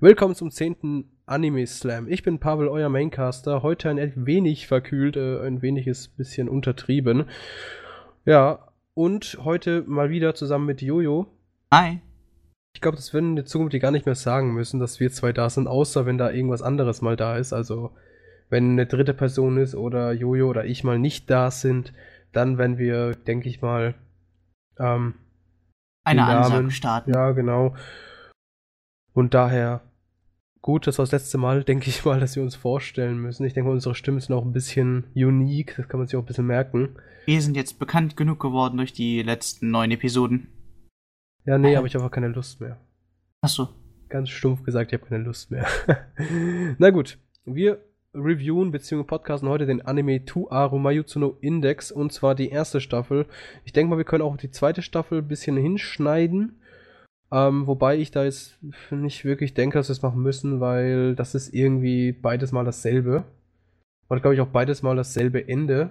Willkommen zum 10. Anime Slam. Ich bin Pavel, euer Maincaster. Heute ein wenig verkühlt, äh, ein weniges bisschen untertrieben. Ja, und heute mal wieder zusammen mit Jojo. Hi. Ich glaube, das würden in Zukunft gar nicht mehr sagen müssen, dass wir zwei da sind, außer wenn da irgendwas anderes mal da ist. Also, wenn eine dritte Person ist oder Jojo oder ich mal nicht da sind, dann werden wir, denke ich mal, ähm, Eine Ansage starten. Ja, genau. Und daher, gut, das war das letzte Mal, denke ich mal, dass wir uns vorstellen müssen. Ich denke mal, unsere Stimmen sind auch ein bisschen unique, das kann man sich auch ein bisschen merken. Wir sind jetzt bekannt genug geworden durch die letzten neun Episoden. Ja, nee, aber ich habe auch keine Lust mehr. Achso. Ganz stumpf gesagt, ich habe keine Lust mehr. Na gut, wir reviewen bzw. podcasten heute den Anime Tu Aru Mayutsu no Index und zwar die erste Staffel. Ich denke mal, wir können auch die zweite Staffel ein bisschen hinschneiden. Ähm, wobei ich da jetzt nicht wirklich denke, dass wir es machen müssen, weil das ist irgendwie beides mal dasselbe. Und glaube ich auch beides mal dasselbe Ende.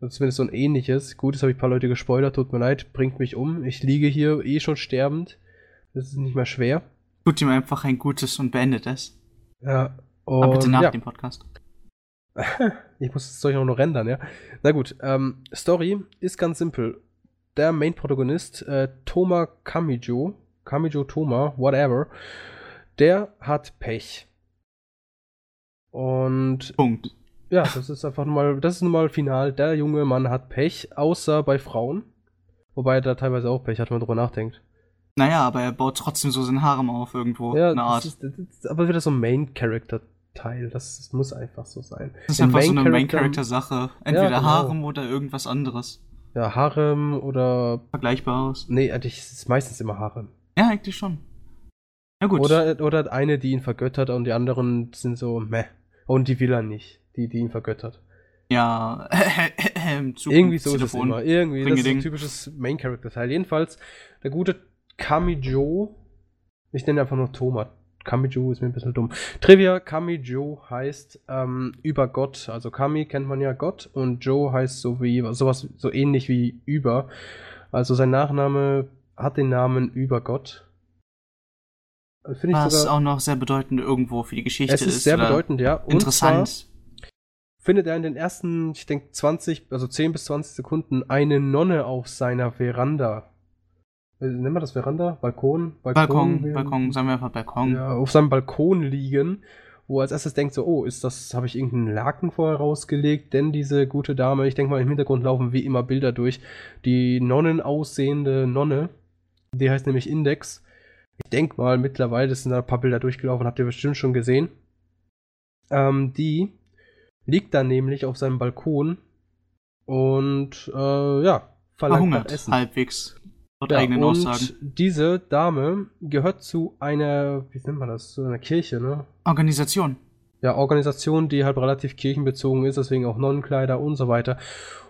Also zumindest so ein ähnliches. Gut, das habe ich ein paar Leute gespoilert, tut mir leid, bringt mich um. Ich liege hier eh schon sterbend. Das ist nicht mehr schwer. Tut ihm einfach ein Gutes und beendet es. Ja. Aber bitte und nach ja. dem Podcast. ich muss das Zeug auch noch rendern, ja. Na gut, ähm, Story ist ganz simpel. Der Main-Protagonist, äh, Toma Kamijo, Kamijo Toma, whatever, der hat Pech. Und Punkt. ja, das ist einfach mal, das ist nun mal final. Der junge Mann hat Pech, außer bei Frauen. Wobei er da teilweise auch Pech hat, wenn man drüber nachdenkt. Naja, aber er baut trotzdem so sein Harem auf irgendwo. Ja, eine das Art. ist, ist aber wieder so ein Main-Character-Teil. Das, das muss einfach so sein. das ist Im einfach so eine Main-Character- Main-Character-Sache. Entweder genau. Harem oder irgendwas anderes. Ja, Harem oder Vergleichbares. Nee, eigentlich ist es meistens immer Harem. Ja, eigentlich schon. Na gut. Oder, oder eine, die ihn vergöttert und die anderen sind so meh. Und die will er nicht, die, die ihn vergöttert. ja. Irgendwie so ist es immer. Irgendwie, das ist ein typisches Main-Character-Teil. Jedenfalls, der gute Kamijo, ich nenne ihn einfach nur Toma. Kamijo ist mir ein bisschen dumm. Trivia, Kamijo heißt ähm, über Gott. Also Kami kennt man ja Gott und Joe heißt so wie, sowas, so ähnlich wie über. Also sein Nachname hat den Namen über Gott. Äh, Finde ich Was sogar. auch noch sehr bedeutend irgendwo für die Geschichte Es ist sehr oder bedeutend, ja. Und Interessant. Findet er in den ersten, ich denke, 20, also 10 bis 20 Sekunden eine Nonne auf seiner Veranda. Äh, Nennen wir das Veranda? Balkon? Balkon, Wie- Balkon, sagen wir einfach Balkon. Ja, auf seinem Balkon liegen, wo er als erstes denkt so, oh, ist das, habe ich irgendeinen Laken vorher rausgelegt? Denn diese gute Dame, ich denke mal, im Hintergrund laufen wie immer Bilder durch. Die Nonnen aussehende Nonne, die heißt nämlich Index. Ich denke mal, mittlerweile sind da ein paar Bilder durchgelaufen, habt ihr bestimmt schon gesehen. Ähm, die liegt da nämlich auf seinem Balkon und äh, ja, verlangt Verhungert, Essen. halbwegs. Laut Ja, eigenen und Aussagen. diese Dame gehört zu einer, wie nennt man das, zu einer Kirche, ne? Organisation. Ja, Organisation, die halt relativ kirchenbezogen ist, deswegen auch Nonnenkleider und so weiter.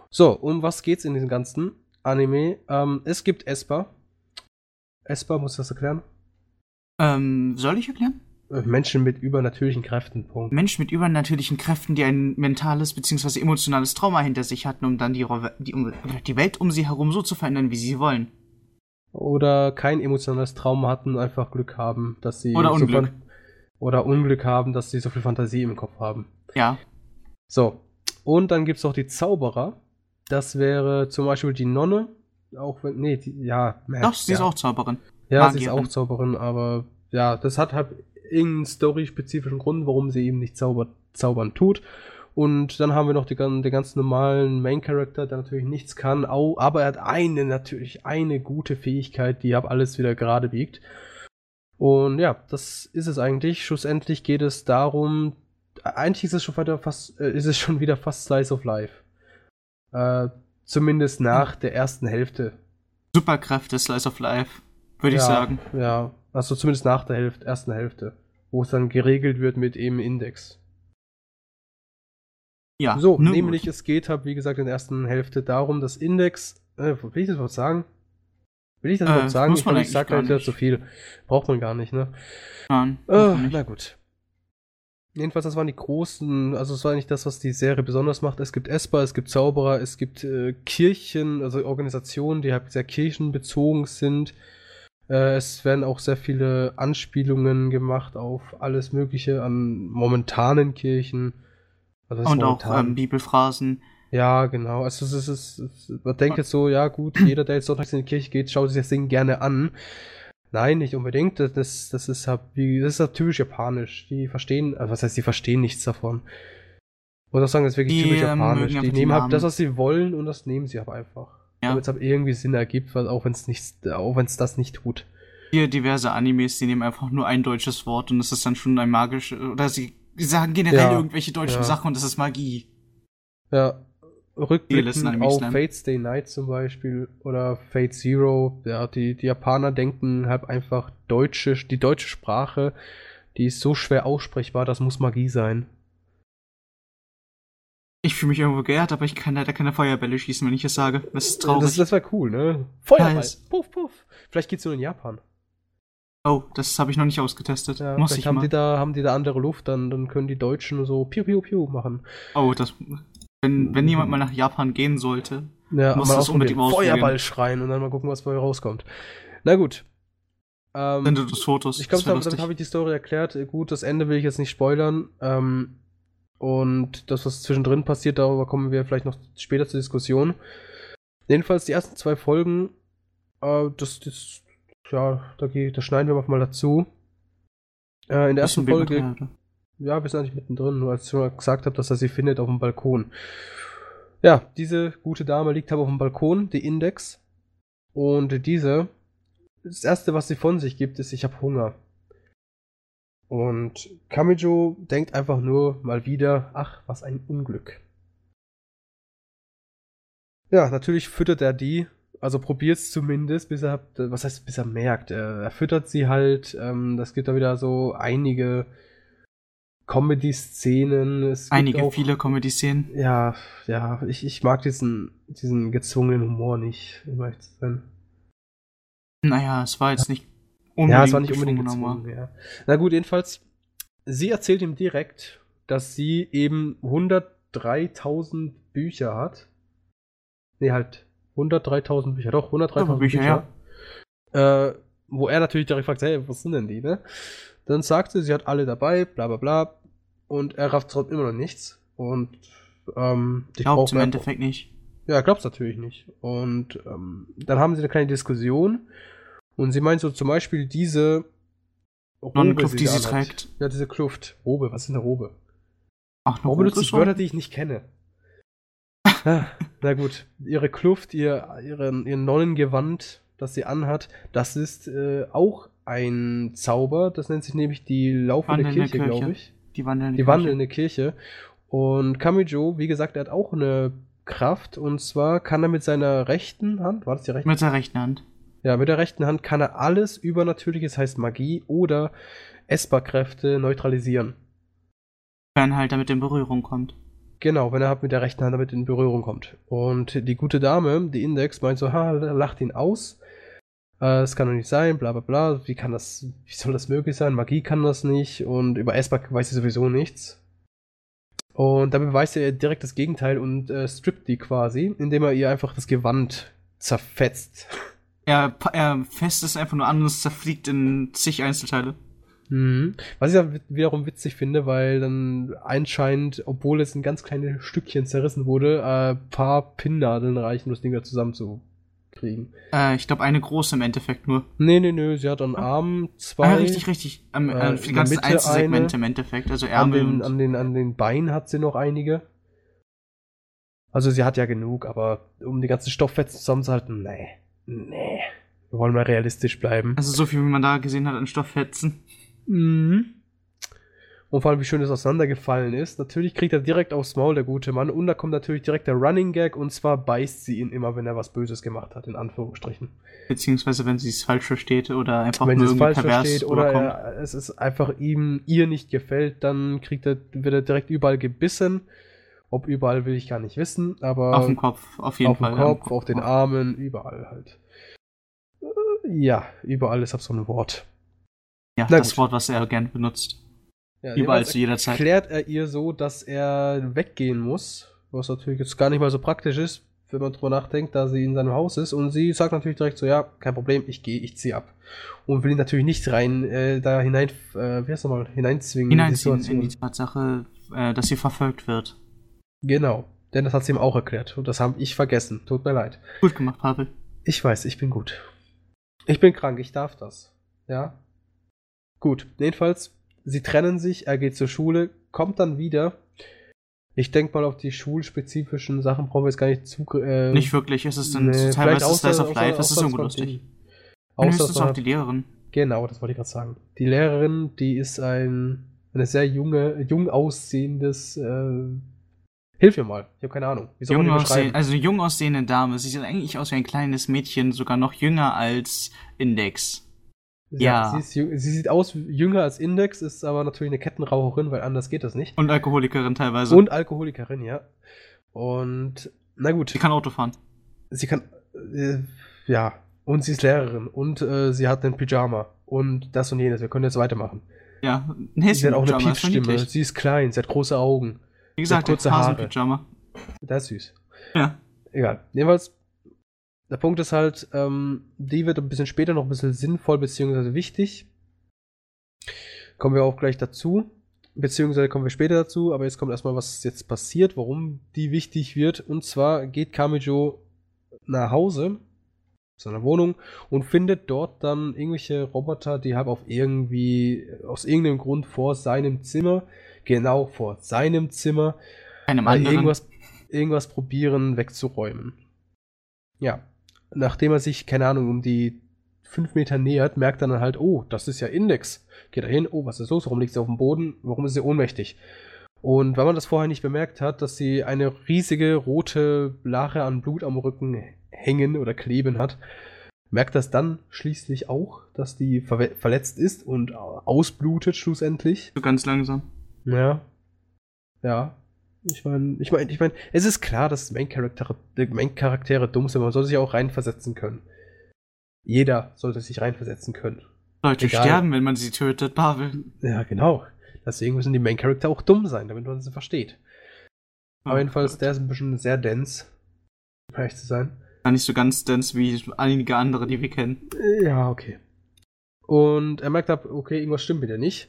So, um was geht's in diesem ganzen Anime? Ähm, es gibt Esper. Esper, muss das erklären? Ähm, soll ich erklären? Äh, Menschen mit übernatürlichen Kräften, Punkt. Menschen mit übernatürlichen Kräften, die ein mentales bzw. emotionales Trauma hinter sich hatten, um dann die, die, um, die Welt um sie herum so zu verändern, wie sie wollen. Oder kein emotionales Trauma hatten, einfach Glück haben, dass sie. Oder so Unglück. fan- oder Unglück haben, dass sie so viel Fantasie im Kopf haben. Ja. So, und dann gibt es noch die Zauberer. Das wäre zum Beispiel die Nonne. Auch wenn, nee, die, ja. äh, Doch, sie ja. ist auch Zauberin. Ja, sie ist Magierin. auch Zauberin, aber ja, das hat halt irgendeinen story-spezifischen Grund, warum sie eben nicht zauber zaubern tut. Und dann haben wir noch die, den ganz normalen Main-Character, der natürlich nichts kann, aber er hat eine, natürlich eine gute Fähigkeit, die ab alles wieder gerade biegt. Und ja, das ist es eigentlich. Schlussendlich geht es darum, eigentlich ist es schon wieder fast, äh, ist es schon wieder fast Slice of Life. Äh, zumindest nach der ersten Hälfte. Superkräfte, Slice of Life, würde ich ja, sagen. Ja, also zumindest nach der Hälfte, ersten Hälfte, wo es dann geregelt wird mit eben Index. Ja. so, nämlich gut. es geht halt, wie gesagt, in der ersten Hälfte darum, dass Index, äh, will ich das überhaupt sagen? Will ich das Äh, überhaupt sagen? muss Ich ich eigentlich sag gar halt wieder zu viel. Braucht man gar nicht, ne? Nein, Äh, na gut. Jedenfalls, das waren die großen, also es war nicht das, was die Serie besonders macht. Es gibt Esper, es gibt Zauberer, es gibt äh, Kirchen, also Organisationen, die halt sehr kirchenbezogen sind. Äh, es werden auch sehr viele Anspielungen gemacht auf alles Mögliche an momentanen Kirchen. Also Und momentan? auch ähm, Bibelphrasen. Ja, genau. Also es ist, es ist, man denkt jetzt so, ja gut, jeder, der jetzt sonntags in die Kirche geht, schaut sich das Ding gerne an. Nein, nicht unbedingt. Das, das, das ist halt wie, das ist halt typisch japanisch. Die verstehen, also was heißt, die verstehen nichts davon. Ich muss auch sagen, das ist wirklich die, typisch ähm, japanisch. Die nehmen halt das, was sie wollen und das nehmen sie aber einfach. Ja. Damit es halt irgendwie Sinn ergibt, weil auch wenn es auch wenn es das nicht tut. Hier diverse Animes, die nehmen einfach nur ein deutsches Wort und das ist dann schon ein magisches, oder sie sagen generell ja, irgendwelche deutschen ja. Sachen und das ist Magie. Ja, rückblickend auf Fate Stay Night zum Beispiel oder Fate Zero, ja, die, die Japaner denken halt einfach deutsche, die deutsche Sprache, die ist so schwer aussprechbar, das muss Magie sein. Ich fühle mich irgendwo geehrt, aber ich kann leider keine Feuerbälle schießen, wenn ich es sage. Das ist traurig. Das, das wäre cool, ne? Feuerball. Nice. Puff, puff. Vielleicht geht's nur in Japan. Oh, das habe ich noch nicht ausgetestet. Ja, Muss ich haben mal. die da haben die da andere Luft, dann, dann können die Deutschen so piu piu piu machen. Oh, das wenn, wenn jemand mal nach Japan gehen sollte, ja, muss das unbedingt mal Feuerball schreien und dann mal gucken, was bei rauskommt. Na gut. Ähm, Wenn du das Fotos. Ich glaube, damit, damit habe ich die Story erklärt. Gut, das Ende will ich jetzt nicht spoilern. Ähm, und das, was zwischendrin passiert, darüber kommen wir vielleicht noch später zur Diskussion. Jedenfalls die ersten zwei Folgen, äh, das, das, ja, da, da schneiden wir mal dazu. Äh, in der ersten Folge ja, wir sind eigentlich mittendrin, nur als ich schon gesagt habe, dass er sie findet auf dem Balkon. Ja, diese gute Dame liegt aber auf dem Balkon, die Index. Und diese, das erste, was sie von sich gibt, ist, ich habe Hunger. Und Kamijo denkt einfach nur mal wieder, ach, was ein Unglück. Ja, natürlich füttert er die, also probiert es zumindest, bis er, was heißt, bis er merkt. Er, er füttert sie halt, ähm, das gibt da wieder so einige Comedy-Szenen. Einige, auch, viele Comedy-Szenen. Ja, ja, ich, ich mag diesen, diesen gezwungenen Humor nicht, um ehrlich zu sein. Naja, es war jetzt nicht unbedingt Ja, es war nicht unbedingt gezwungen, ja. Na gut, jedenfalls, sie erzählt ihm direkt, dass sie eben 103.000 Bücher hat. Nee, halt 103.000 Bücher, doch, 103.000 Bücher, Bücher. Ja. Äh, wo er natürlich direkt fragt, hey, was sind denn die, ne? Dann sagt sie, sie hat alle dabei, bla bla bla und er rafft trotzdem immer noch nichts. Und ähm, ich glaube im Endeffekt nicht. Ja, glaubst natürlich nicht. Und ähm, dann haben sie eine kleine Diskussion und sie meint so zum Beispiel diese Robe, Kluft, die, die sie trägt. Ja, diese Kluft. Robe, was ist eine Robe? Ach, eine Robe benutzt Wörter, die ich nicht kenne. ah, na gut, ihre Kluft, ihr, ihren, ihr Nonnengewand, das sie anhat, das ist äh, auch ein Zauber, das nennt sich nämlich die laufende Kirche, Kirche. glaube ich. Die wandelnde, die wandelnde Kirche. Kirche. Und Kamijo, wie gesagt, er hat auch eine Kraft und zwar kann er mit seiner rechten Hand, war das die rechte? Mit seiner rechten Hand. Ja, mit der rechten Hand kann er alles Übernatürliches, heißt Magie oder Esper-Kräfte neutralisieren. Wenn halt damit in Berührung kommt. Genau, wenn er halt mit der rechten Hand damit in Berührung kommt. Und die gute Dame, die Index, meint so, ha, lacht ihn aus es kann doch nicht sein, bla bla bla, wie kann das, wie soll das möglich sein? Magie kann das nicht und über Esper weiß sie sowieso nichts. Und da beweist er direkt das Gegenteil und äh, strippt die quasi, indem er ihr einfach das Gewand zerfetzt. Er, er fest es einfach nur an und es zerfliegt in zig Einzelteile. Mhm. Was ich ja wiederum witzig finde, weil dann anscheinend, obwohl es in ganz kleine Stückchen zerrissen wurde, ein äh, paar Pinnnadeln reichen, um das Ding da zusammen zu kriegen. Äh, ich glaube, eine große im Endeffekt nur. Nee, nee, nee, sie hat an Armen zwei. Ah, richtig, richtig. Ähm, äh, für die ganzen Einzelsegmente im Endeffekt, also Ärmel. An den, an, den, an den Beinen hat sie noch einige. Also sie hat ja genug, aber um die ganzen Stofffetzen zusammenzuhalten, nee. Nee. Wir wollen mal realistisch bleiben. Also so viel, wie man da gesehen hat an Stofffetzen. Mhm. Und vor allem, wie schön es auseinandergefallen ist. Natürlich kriegt er direkt aufs Maul, der gute Mann. Und da kommt natürlich direkt der Running Gag. Und zwar beißt sie ihn immer, wenn er was Böses gemacht hat, in Anführungsstrichen. Beziehungsweise, wenn sie es falsch versteht oder einfach wenn nur es falsch versteht oder er, es ist einfach ihm, ihr nicht gefällt, dann kriegt er, wird er direkt überall gebissen. Ob überall will ich gar nicht wissen, aber. Auf dem Kopf, auf jeden auf Fall. Auf dem Kopf, auf den Armen, überall halt. Ja, überall ist ab so ein Wort. Ja, Na das gut. Wort, was er gern benutzt. Ja, Überall zu jeder Zeit. Erklärt er ihr so, dass er weggehen muss, was natürlich jetzt gar nicht mal so praktisch ist. wenn man drüber nachdenkt, da sie in seinem Haus ist. Und sie sagt natürlich direkt so, ja, kein Problem, ich gehe, ich ziehe ab. Und will ihn natürlich nicht rein, äh, da hinein, äh, wie heißt nochmal, hineinzwingen. Hineinziehen in die Tatsache, äh, dass sie verfolgt wird. Genau, denn das hat sie ihm auch erklärt. Und das habe ich vergessen. Tut mir leid. Gut gemacht, Pavel. Ich weiß, ich bin gut. Ich bin krank, ich darf das. Ja. Gut, jedenfalls, sie trennen sich, er geht zur Schule, kommt dann wieder. Ich denke mal, auf die schulspezifischen Sachen brauchen wir jetzt gar nicht zu. Äh, nicht wirklich, es ist dann nee, teilweise außer, Slice of Life, das ist irgendwo lustig. Es auch die Lehrerin. Genau, das wollte ich gerade sagen. Die Lehrerin, die ist ein eine sehr junge, jung aussehendes äh, Hilf mir mal, ich habe keine Ahnung. Wie soll jung man die beschreiben? Also eine jung aussehende Dame. Sie sieht eigentlich aus wie ein kleines Mädchen, sogar noch jünger als Index. Ja. ja. Sie, ist, sie, sieht aus jünger als Index, ist aber natürlich eine Kettenraucherin, weil anders geht das nicht. Und Alkoholikerin teilweise. Und Alkoholikerin, ja. Und, na gut. Sie kann Auto fahren. Sie kann, äh, ja. Und sie ist Lehrerin. Und äh, sie hat einen Pyjama. Und das und jenes. Wir können jetzt weitermachen. Ja, ein Sie hat auch eine Piepstimme. Sie ist klein, sie hat große Augen. Wie gesagt, kurze Haare. Pyjama. Das ist süß. Ja. Egal. Jedenfalls, der Punkt ist halt, ähm, die wird ein bisschen später noch ein bisschen sinnvoll beziehungsweise wichtig. Kommen wir auch gleich dazu. Beziehungsweise kommen wir später dazu, aber jetzt kommt erstmal, was jetzt passiert, warum die wichtig wird. Und zwar geht Kamijo nach Hause, seiner Wohnung, und findet dort dann irgendwelche Roboter, die halt auf irgendwie, aus irgendeinem Grund vor seinem Zimmer genau vor seinem Zimmer Einem anderen. Irgendwas, irgendwas probieren wegzuräumen. Ja. Nachdem er sich, keine Ahnung, um die fünf Meter nähert, merkt er dann halt, oh, das ist ja Index. Geht er hin, oh, was ist los? Warum liegt sie auf dem Boden? Warum ist sie ohnmächtig? Und weil man das vorher nicht bemerkt hat, dass sie eine riesige rote Lache an Blut am Rücken hängen oder kleben hat, merkt das dann schließlich auch, dass die ver verletzt ist und ausblutet schlussendlich. So ganz langsam. Ja. Ja. Ich meine, ich meine, ich meine, es ist klar, dass Main-Charaktere Main -Charaktere dumm sind, man soll sich auch reinversetzen können. Jeder sollte sich reinversetzen können. Leute Egal. sterben, wenn man sie tötet, Pavel. Ja, genau. Deswegen müssen die Main-Charakter auch dumm sein, damit man sie versteht. Aber oh, jedenfalls, der ist ein bisschen sehr dense, um ehrlich zu sein. Ja, nicht so ganz dense wie einige andere, die wir kennen. Ja, okay. Und er merkt ab, okay, irgendwas stimmt mit ihr nicht.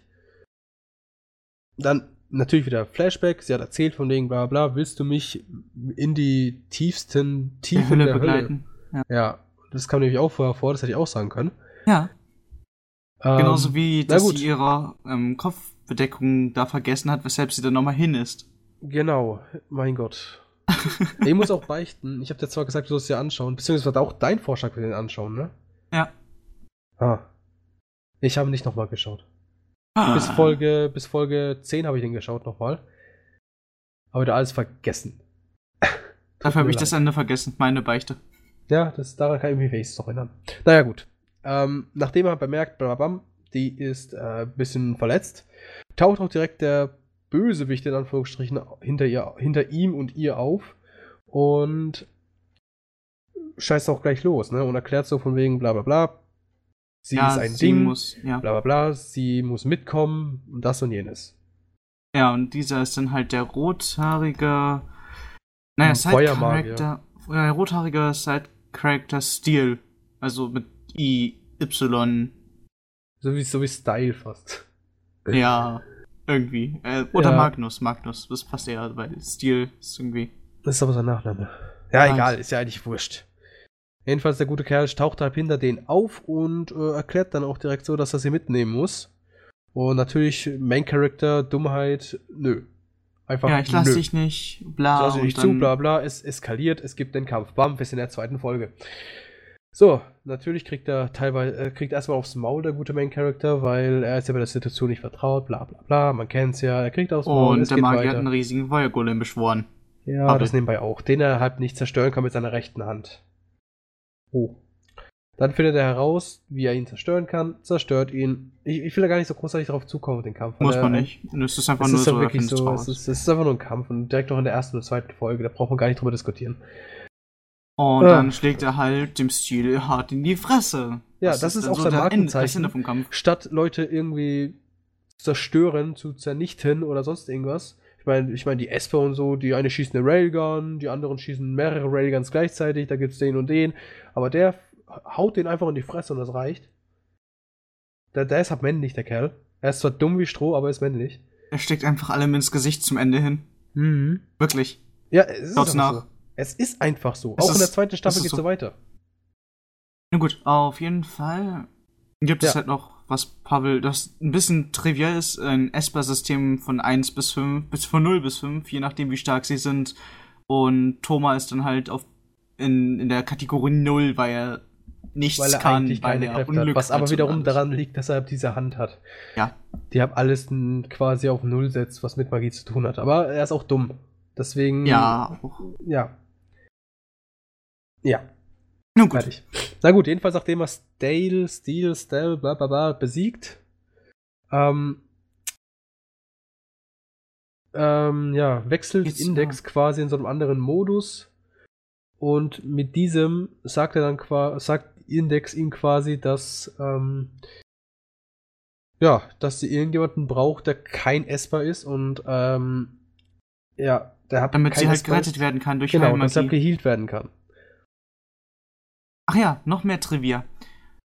Dann natürlich wieder Flashback. Sie hat erzählt von wegen bla bla. Willst du mich in die tiefsten Tiefen der begleiten? Hölle? Ja. ja. Das kam nämlich auch vorher vor. Das hätte ich auch sagen können. Ja. Ähm, Genauso wie, dass sie ihre ähm, Kopfbedeckung da vergessen hat, weshalb sie dann nochmal hin ist. Genau. Mein Gott. ich muss auch beichten. Ich habe dir zwar gesagt, du sollst dir anschauen, beziehungsweise auch dein Vorschlag für den anschauen, ne? Ja. Ah. Ich habe nicht nochmal geschaut. Ah. Bis Folge, bis Folge 10 habe ich den geschaut nochmal. Aber da alles vergessen. Dafür habe ich das Ende vergessen, meine Beichte. Ja, das, daran kann ich mich wenigstens noch erinnern. Naja, gut. Ähm, nachdem er bemerkt, blablabam, die ist ein äh, bisschen verletzt, taucht auch direkt der Bösewicht in Anführungsstrichen hinter, ihr, hinter ihm und ihr auf und scheißt auch gleich los, ne? Und erklärt so von wegen bla bla bla, sie ja, ist ein sie Ding, muss, ja. bla bla bla, sie muss mitkommen und das und jenes. Ja, und dieser ist dann halt der rothaarige, naja, Side-Character, ja, rothaarige Side-Character Steel, also mit I, Y. So wie, so wie Style fast. Ja, irgendwie. Äh, oder ja. Magnus, Magnus, das passt eher, weil Steel ist irgendwie. Das ist aber sein Nachname. Ja, ja egal, ist ja eigentlich wurscht. Jedenfalls der gute Kerl taucht halt hinter denen auf und äh, erklärt dann auch direkt so, dass er sie mitnehmen muss. Und natürlich Main Character, Dummheit, nö. Einfach Ja, ich lass dich nicht, bla. Ich lass dich nicht zu, bla bla. Es eskaliert, es gibt den Kampf. Bam, wir sind in der zweiten Folge. So, natürlich kriegt er teilweise, äh, kriegt erstmal aufs Maul der gute Main Character, weil er ist ja bei der Situation nicht vertraut, bla bla bla, man kennt's ja, er kriegt aufs Maul. Und der Magier hat einen riesigen Feuergolem beschworen. Ja, Aber. das nebenbei auch, den er halt nicht zerstören kann mit seiner rechten Hand. Oh. Dann findet er heraus, wie er ihn zerstören kann, zerstört ihn. Ich, ich will da gar nicht so großartig darauf zukommen mit dem Kampf. Muss man nicht. Es ist einfach es nur ist so, wirklich so es ist, es ist, einfach nur ein Kampf und direkt noch in der ersten und zweiten Folge, da braucht man gar nicht drüber diskutieren. Und ah. dann schlägt er halt dem Stil hart in die Fresse. Ja, das, das ist, ist auch so sein Markenzeichen. Ende Statt Leute irgendwie zerstören, zu zernichten oder sonst irgendwas, Ich meine, ich mein, die Esper und so, die eine schießt eine Railgun, die anderen schießen mehrere Railguns gleichzeitig, da gibt es den und den. Aber der haut den einfach in die Fresse und das reicht. Der, der ist halt männlich, der Kerl. Er ist zwar dumm wie Stroh, aber er ist männlich. Er steckt einfach allem ins Gesicht zum Ende hin. Mhm. Wirklich. Ja, es ist einfach nach. so. Es ist einfach so. Es Auch ist, in der zweiten Staffel geht es so weiter. Na gut, auf jeden Fall gibt ja. es halt noch, was Pavel, das ein bisschen trivial ist, ein Esper-System von 1 bis 5, bis von 0 bis 5, je nachdem wie stark sie sind. Und Thomas ist dann halt auf in, in der Kategorie 0, weil er nichts weil er kann, eigentlich keine weil er Kräfte hat. Was aber wiederum daran liegt, dass er diese Hand hat. Ja. Die haben alles quasi auf Null setzt, was mit Magie zu tun hat. Aber er ist auch dumm. Deswegen. Ja. Ja. Ja. Nun gut. Fertig. Na gut, jedenfalls nachdem er Stale, Steel, Stale, bla bla bla besiegt, ähm, ähm, ja, wechselt Jetzt, Index ja. quasi in so einem anderen Modus. Und mit diesem sagt er dann quasi, sagt Index ihm quasi, dass, ähm, ja, dass sie irgendjemanden braucht, der kein Esper ist und, ähm, ja, der hat Damit sie halt gerettet werden kann durch genau, Heilmagie. deshalb geheilt werden kann. Ach ja, noch mehr Trivia.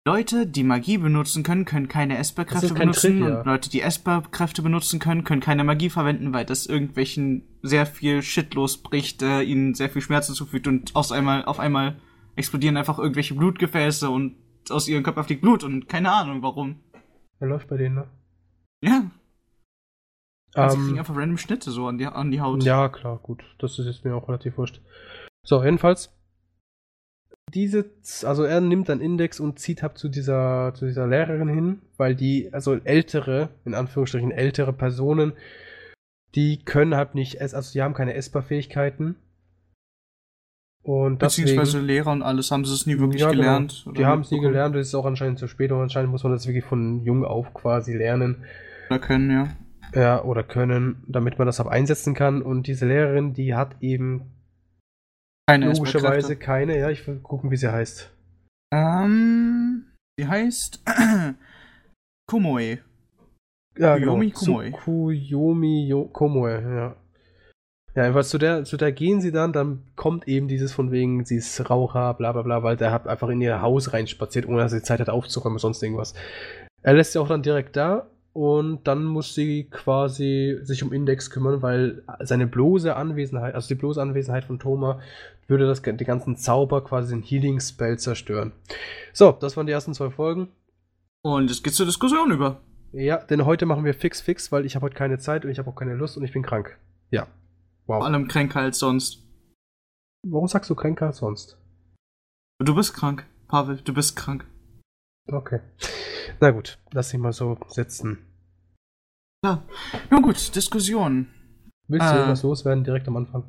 Leute, die Magie benutzen können, können keine Esper-Kräfte benutzen. Trivia. Und Leute, die Esper-Kräfte benutzen können, können keine Magie verwenden, weil das irgendwelchen sehr viel Shit losbricht, äh, ihnen sehr viel Schmerzen zufügt und aus einmal, auf einmal explodieren einfach irgendwelche Blutgefäße und aus ihrem Körper fliegt Blut und keine Ahnung warum. Er läuft bei denen, ne? Ja. Also sie kriegen einfach random Schnitte so an die, an die Haut. Ja, klar, gut. Das ist jetzt mir auch relativ wurscht. So, jedenfalls diese, also er nimmt dann Index und zieht ab zu dieser, zu dieser Lehrerin hin, weil die, also ältere, in Anführungsstrichen ältere Personen, die können halt nicht, also die haben keine Essbar-Fähigkeiten. Und Beziehungsweise deswegen, Lehrer und alles haben sie es nie wirklich ja, genau. gelernt. Die haben es nie gelernt, das ist auch anscheinend zu spät und anscheinend muss man das wirklich von jung auf quasi lernen. Oder können, ja. Ja, oder können, damit man das auch einsetzen kann. Und diese Lehrerin, die hat eben keine Logischerweise keine, ja, ich will gucken, wie sie heißt. Ähm, sie heißt Komoe. Ja, Kuyomi genau. Komoe. Kuyomi Komoe, ja. Ja, jedenfalls zu der, zu der gehen sie dann, dann kommt eben dieses von wegen, sie ist Raucher, bla bla bla, weil der hat einfach in ihr Haus reinspaziert, ohne dass sie Zeit hat aufzuräumen, sonst irgendwas. Er lässt sie auch dann direkt da und dann muss sie quasi sich um Index kümmern, weil seine bloße Anwesenheit, also die bloße Anwesenheit von Thoma, würde das, die ganzen Zauber quasi den Healing Spell zerstören. So, das waren die ersten zwei Folgen. Und es geht zur Diskussion über. Ja, denn heute machen wir fix fix, weil ich habe heute keine Zeit und ich habe auch keine Lust und ich bin krank. Ja. Wow. Vor allem kränker als sonst. Warum sagst du kränker als sonst? Du bist krank, Pavel, du bist krank. Okay. Na gut, lass dich mal so sitzen. Ja. Nun gut, Diskussion. Willst du äh, irgendwas loswerden direkt am Anfang?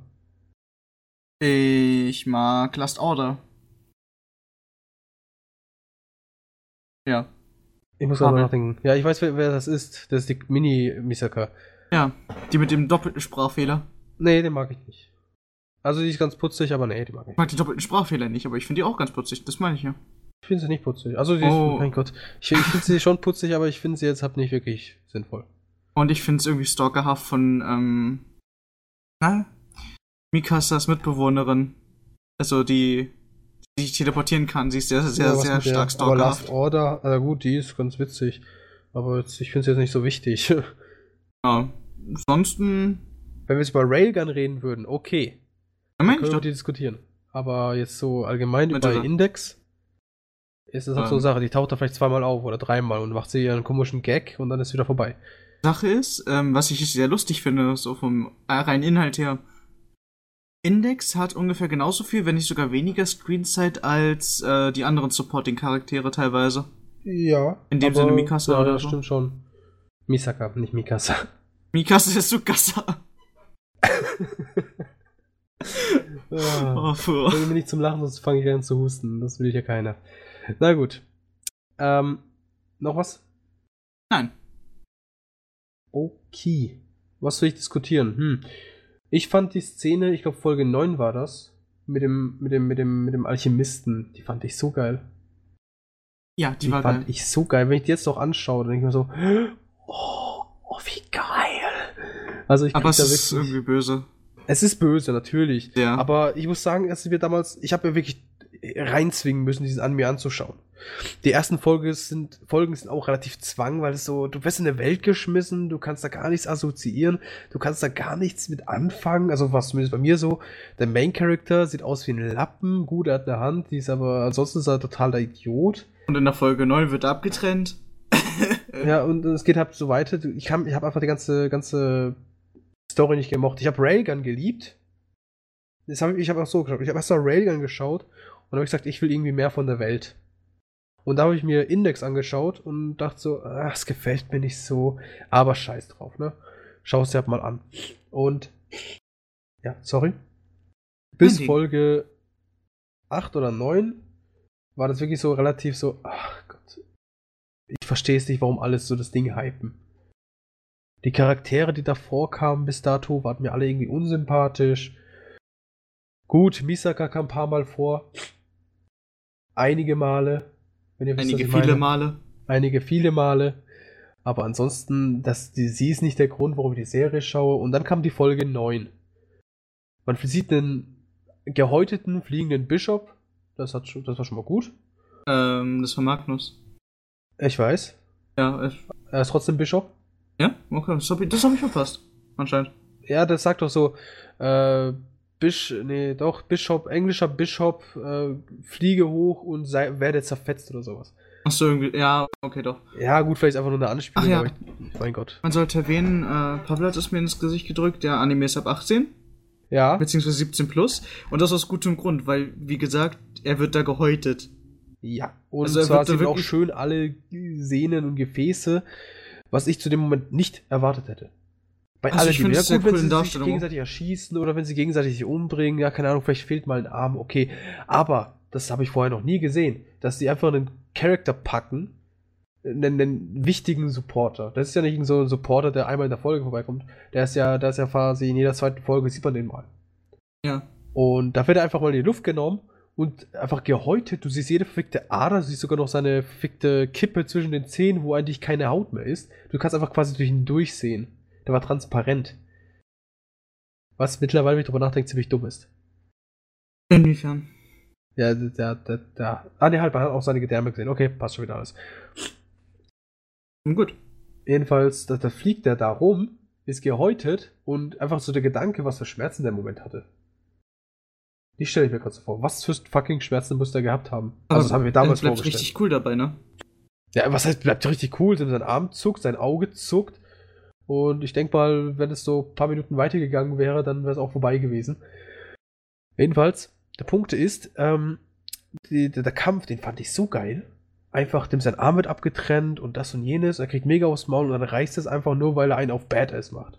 Ich mag Last Order. Ja. Ich muss aber nachdenken. Ja, ich weiß, wer, wer, das ist. Das ist die Mini-Misaka. Ja, die mit dem doppelten Sprachfehler. Nee, den mag ich nicht. Also die ist ganz putzig, aber nee, die mag ich nicht. Ich mag die doppelten Sprachfehler nicht, aber ich finde die auch ganz putzig, das meine ich ja. Ich finde sie nicht putzig. Also, die oh. ist, mein Gott. Ich, ich finde sie schon putzig, aber ich finde sie jetzt halt nicht wirklich sinnvoll. Und ich finde es irgendwie stalkerhaft von, ähm, na? Mikasas Mitbewohnerin. Also, die, die sich teleportieren kann. Sie ist sehr, sehr, ja, sehr stark der, stalkerhaft. Aber Last Order, na gut, die ist ganz witzig. Aber jetzt, ich finde sie jetzt nicht so wichtig. ja. Ansonsten. Wenn wir jetzt über Railgun reden würden, okay. Ja, dann können wir die diskutieren. Aber jetzt so allgemein über Index ist das halt so eine Sache, die taucht da vielleicht zweimal auf oder dreimal und macht sie ihren komischen Gag und dann ist wieder vorbei. Sache ist, ähm, was ich sehr lustig finde, so vom äh, reinen Inhalt her, Index hat ungefähr genauso viel, wenn nicht sogar weniger Screenzeit als äh, die anderen Supporting-Charaktere teilweise. Ja. In dem aber, Sinne Mikasa ja, oder das so. stimmt schon. Misaka, nicht Mikasa. Mikasa ist Sukasa. ja. oh, Bring mir nicht zum Lachen, sonst fange ich an zu husten. Das will ja keiner. Na gut. Ähm, noch was? Nein. Okay. Was will ich diskutieren? Hm. Ich fand die Szene, ich glaube Folge 9 war das, mit dem, mit dem, mit dem, mit dem Alchemisten, die fand ich so geil. Ja, die, die war fand geil. ich so geil. Wenn ich die jetzt noch anschaue, dann denke ich mir so, oh, oh, wie geil. Also ich Aber es ist irgendwie böse. Es ist böse, natürlich. Ja. Aber ich muss sagen, dass wir damals, ich habe ja wirklich reinzwingen müssen, diesen Anime anzuschauen. Die ersten Folge sind, Folgen sind auch relativ zwang, weil es so, du wirst in eine Welt geschmissen, du kannst da gar nichts assoziieren, du kannst da gar nichts mit anfangen. Also was zumindest bei mir so. Der Main Character sieht aus wie ein Lappen, gut, er hat eine Hand, die ist aber, ansonsten ist er total der Idiot. Und in der Folge 9 wird er abgetrennt. ja, und es geht halt so weiter. Ich, kann, ich habe einfach die ganze, ganze Story nicht gemocht. Ich habe Railgun geliebt. Das hab ich ich habe auch so geschaut. Ich habe erst mal Railgun geschaut und habe gesagt, ich will irgendwie mehr von der Welt. Und da habe ich mir Index angeschaut und dachte so, ach, es gefällt mir nicht so, aber scheiß drauf, ne? Schau es dir halt mal an. Und ja, sorry. Bis okay. Folge 8 oder 9 war das wirklich so relativ so, ach Gott. Ich verstehe es nicht, warum alles so das Ding hypen. Die Charaktere, die davor kamen bis dato, waren mir alle irgendwie unsympathisch. Gut, Misaka kam ein paar Mal vor. Einige Male. Einige wisst, viele Male. Einige viele Male. Aber ansonsten, das, die, sie ist nicht der Grund, warum ich die Serie schaue. Und dann kam die Folge 9. Man sieht einen gehäuteten, fliegenden Bishop. Das, hat, das war schon mal gut. Ähm, das war Magnus. Ich weiß. Ja, ich er ist trotzdem Bishop. Ja, okay, das habe ich, hab ich verpasst. Anscheinend. Ja, das sagt doch so, äh, Bisch, nee, doch, Bishop, englischer Bishop, äh, fliege hoch und sei, werde zerfetzt oder sowas. Achso, irgendwie, ja, okay, doch. Ja, gut, vielleicht einfach nur eine Anspielung, Ach, ja. Ich, mein Gott. Man sollte erwähnen, äh, Pablo hat es mir ins Gesicht gedrückt, der Anime ist ab 18. Ja. Beziehungsweise 17 plus. Und das aus gutem Grund, weil, wie gesagt, er wird da gehäutet. Ja, und also zwar sind auch schön alle Sehnen und Gefäße, was ich zu dem Moment nicht erwartet hätte. Bei also allen, ja gut, wenn sie sich gegenseitig erschießen oder wenn sie gegenseitig sich umbringen, ja, keine Ahnung, vielleicht fehlt mal ein Arm, okay. Aber, das habe ich vorher noch nie gesehen, dass sie einfach einen Charakter packen, einen, einen, wichtigen Supporter. Das ist ja nicht so ein Supporter, der einmal in der Folge vorbeikommt. Der ist ja, der ist ja quasi in jeder zweiten Folge sieht man den mal. Ja. Und da wird er einfach mal in die Luft genommen und einfach gehäutet. Du siehst jede verfickte Ader, du siehst sogar noch seine verfickte Kippe zwischen den Zähnen, wo eigentlich keine Haut mehr ist. Du kannst einfach quasi durch ihn durchsehen. Der war transparent. Was mittlerweile, wenn ich drüber nachdenke, ziemlich dumm ist. Inwiefern? Ja, der, der, der. Ah, ne, halt, man hat auch seine Gedärme gesehen. Okay, passt schon wieder alles. Gut. Jedenfalls, da, da fliegt der da rum, ist gehäutet und einfach so der Gedanke, was für Schmerzen der im Moment hatte. Die stelle ich mir gerade so vor. Was für fucking Schmerzen muss der gehabt haben? Also, also das haben wir damals bleibt vorgestellt. richtig cool dabei, ne? Ja, was heißt, bleibt richtig cool? Sein Arm zuckt, sein Auge zuckt. Und ich denke mal, wenn es so ein paar Minuten weitergegangen wäre, dann wäre es auch vorbei gewesen. Jedenfalls, der Punkt ist, ähm, die, der, der, Kampf, den fand ich so geil. Einfach dem sein Arm wird abgetrennt und das und jenes. Er kriegt mega aufs Maul und dann reißt es einfach nur, weil er einen auf Badass macht.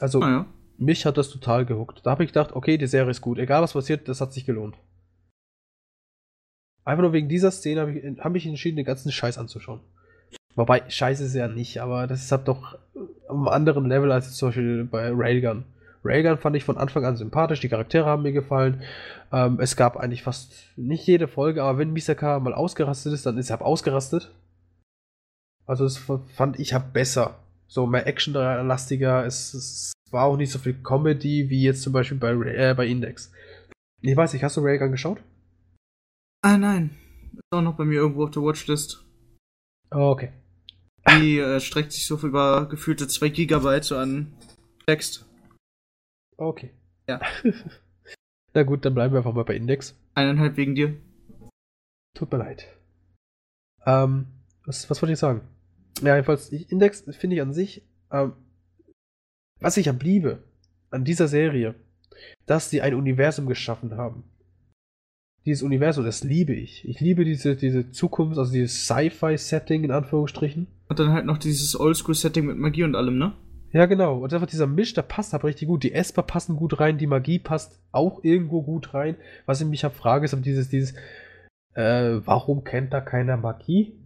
Also, ah, ja. mich hat das total gehuckt. Da habe ich gedacht, okay, die Serie ist gut. Egal was passiert, das hat sich gelohnt. Einfach nur wegen dieser Szene habe ich, hab ich entschieden, den ganzen Scheiß anzuschauen. Wobei, scheiße ist ja nicht, aber das ist halt doch am anderen Level als zum Beispiel bei Railgun. Railgun fand ich von Anfang an sympathisch, die Charaktere haben mir gefallen. Ähm, es gab eigentlich fast nicht jede Folge, aber wenn Misaka mal ausgerastet ist, dann ist er halt ausgerastet. Also das fand ich halt besser. So mehr Action-lastiger. Es, es, war auch nicht so viel Comedy wie jetzt zum Beispiel bei, äh, bei Index. Ich weiß nicht, hast du Railgun geschaut? Ah nein. Ist auch noch bei mir irgendwo auf der Watchlist. Okay. Die äh, streckt sich so über gefühlte 2 Gigabyte so an Text. Okay. Ja. Na gut, dann bleiben wir einfach mal bei Index. Eineinhalb wegen dir. Tut mir leid. Ähm, was, was wollte ich sagen? Ja, jedenfalls, Index finde ich an sich, ähm, was ich am liebe an dieser Serie, dass sie ein Universum geschaffen haben dieses Universum, das liebe ich. Ich liebe diese, diese Zukunft, also dieses Sci-Fi-Setting in Anführungsstrichen. Und dann halt noch dieses Oldschool-Setting mit Magie und allem, ne? Ja, genau. Und einfach dieser Misch, der passt aber richtig gut. Die Esper passen gut rein, die Magie passt auch irgendwo gut rein. Was ich mich habe frage, ist aber dieses, dieses, äh, warum kennt da keiner Magie?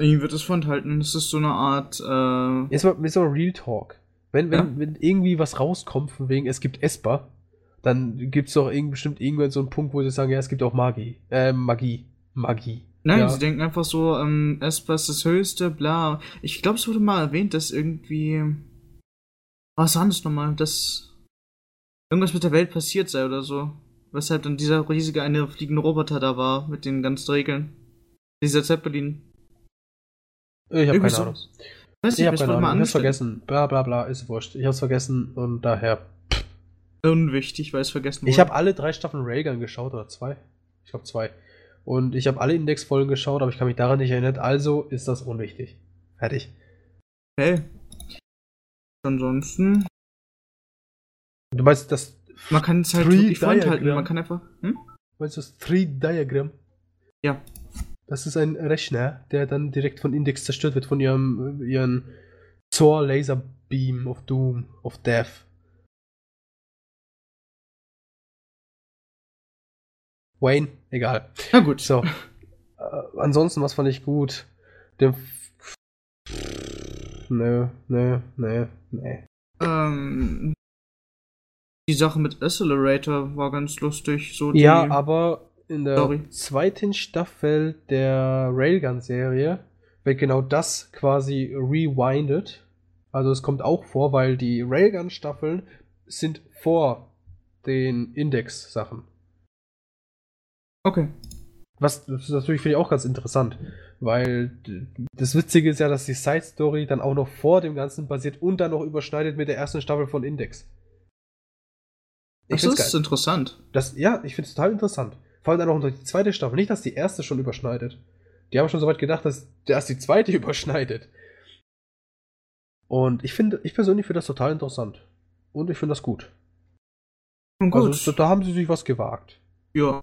Ihm wird es vorenthalten. Es ist so eine Art, äh. Ist aber, ist aber Real Talk. Wenn, wenn, ja? wenn irgendwie was rauskommt, von wegen, es gibt Esper, dann gibt es doch irgend, bestimmt irgendwann so einen Punkt, wo sie sagen, ja, es gibt auch Magie. Äh, Magie. Magie. Nein, ja. sie denken einfach so, ähm, Esper ist das Höchste, bla. Ich glaube, es wurde mal erwähnt, dass irgendwie. Was war das nochmal? Dass irgendwas mit der Welt passiert sei oder so. Weshalb dann dieser riesige eine fliegende Roboter da war mit den ganzen Regeln. Dieser Zeppelin. Ich habe keine so. Ahnung. Weiß ich, ich habe keine Ahnung. Ich hab's vergessen. Bla bla bla, ist wurscht. Ich hab's vergessen und daher. Unwichtig, weil es vergessen wurde. Ich habe alle drei Staffeln Raygun geschaut oder zwei. Ich glaube zwei. Und ich habe alle Index-Folgen geschaut, aber ich kann mich daran nicht erinnern. Also ist das unwichtig. Fertig. Okay. Ansonsten. Du meinst das. Man kann es halt wirklich halten. Man kann einfach. Hm? Meinst du das Three-Diagramm? Ja. Das ist ein Rechner, der dann direkt von Index zerstört wird, von ihrem ihren Zor Laser Beam of Doom, of Death. Wayne, egal. Na gut. So. Äh, ansonsten, was fand ich gut? Der. Nö, nö, nö, nö. Ähm, die Sache mit Accelerator war ganz lustig. So ja, aber in der Sorry. zweiten Staffel der Railgun-Serie wird genau das quasi rewinded. Also es kommt auch vor, weil die Railgun-Staffeln sind vor den Index-Sachen. Okay. Was das natürlich finde ich auch ganz interessant, weil das Witzige ist ja, dass die Side Story dann auch noch vor dem Ganzen basiert und dann noch überschneidet mit der ersten Staffel von Index. Ich das ist geil. interessant. Das, ja, ich finde es total interessant. Vor allem dann auch unter die zweite Staffel. Nicht, dass die erste schon überschneidet. Die haben schon so weit gedacht, dass erst die zweite überschneidet. Und ich finde, ich persönlich finde das total interessant. Und ich finde das gut. Und gut. Also, da haben sie sich was gewagt. Ja.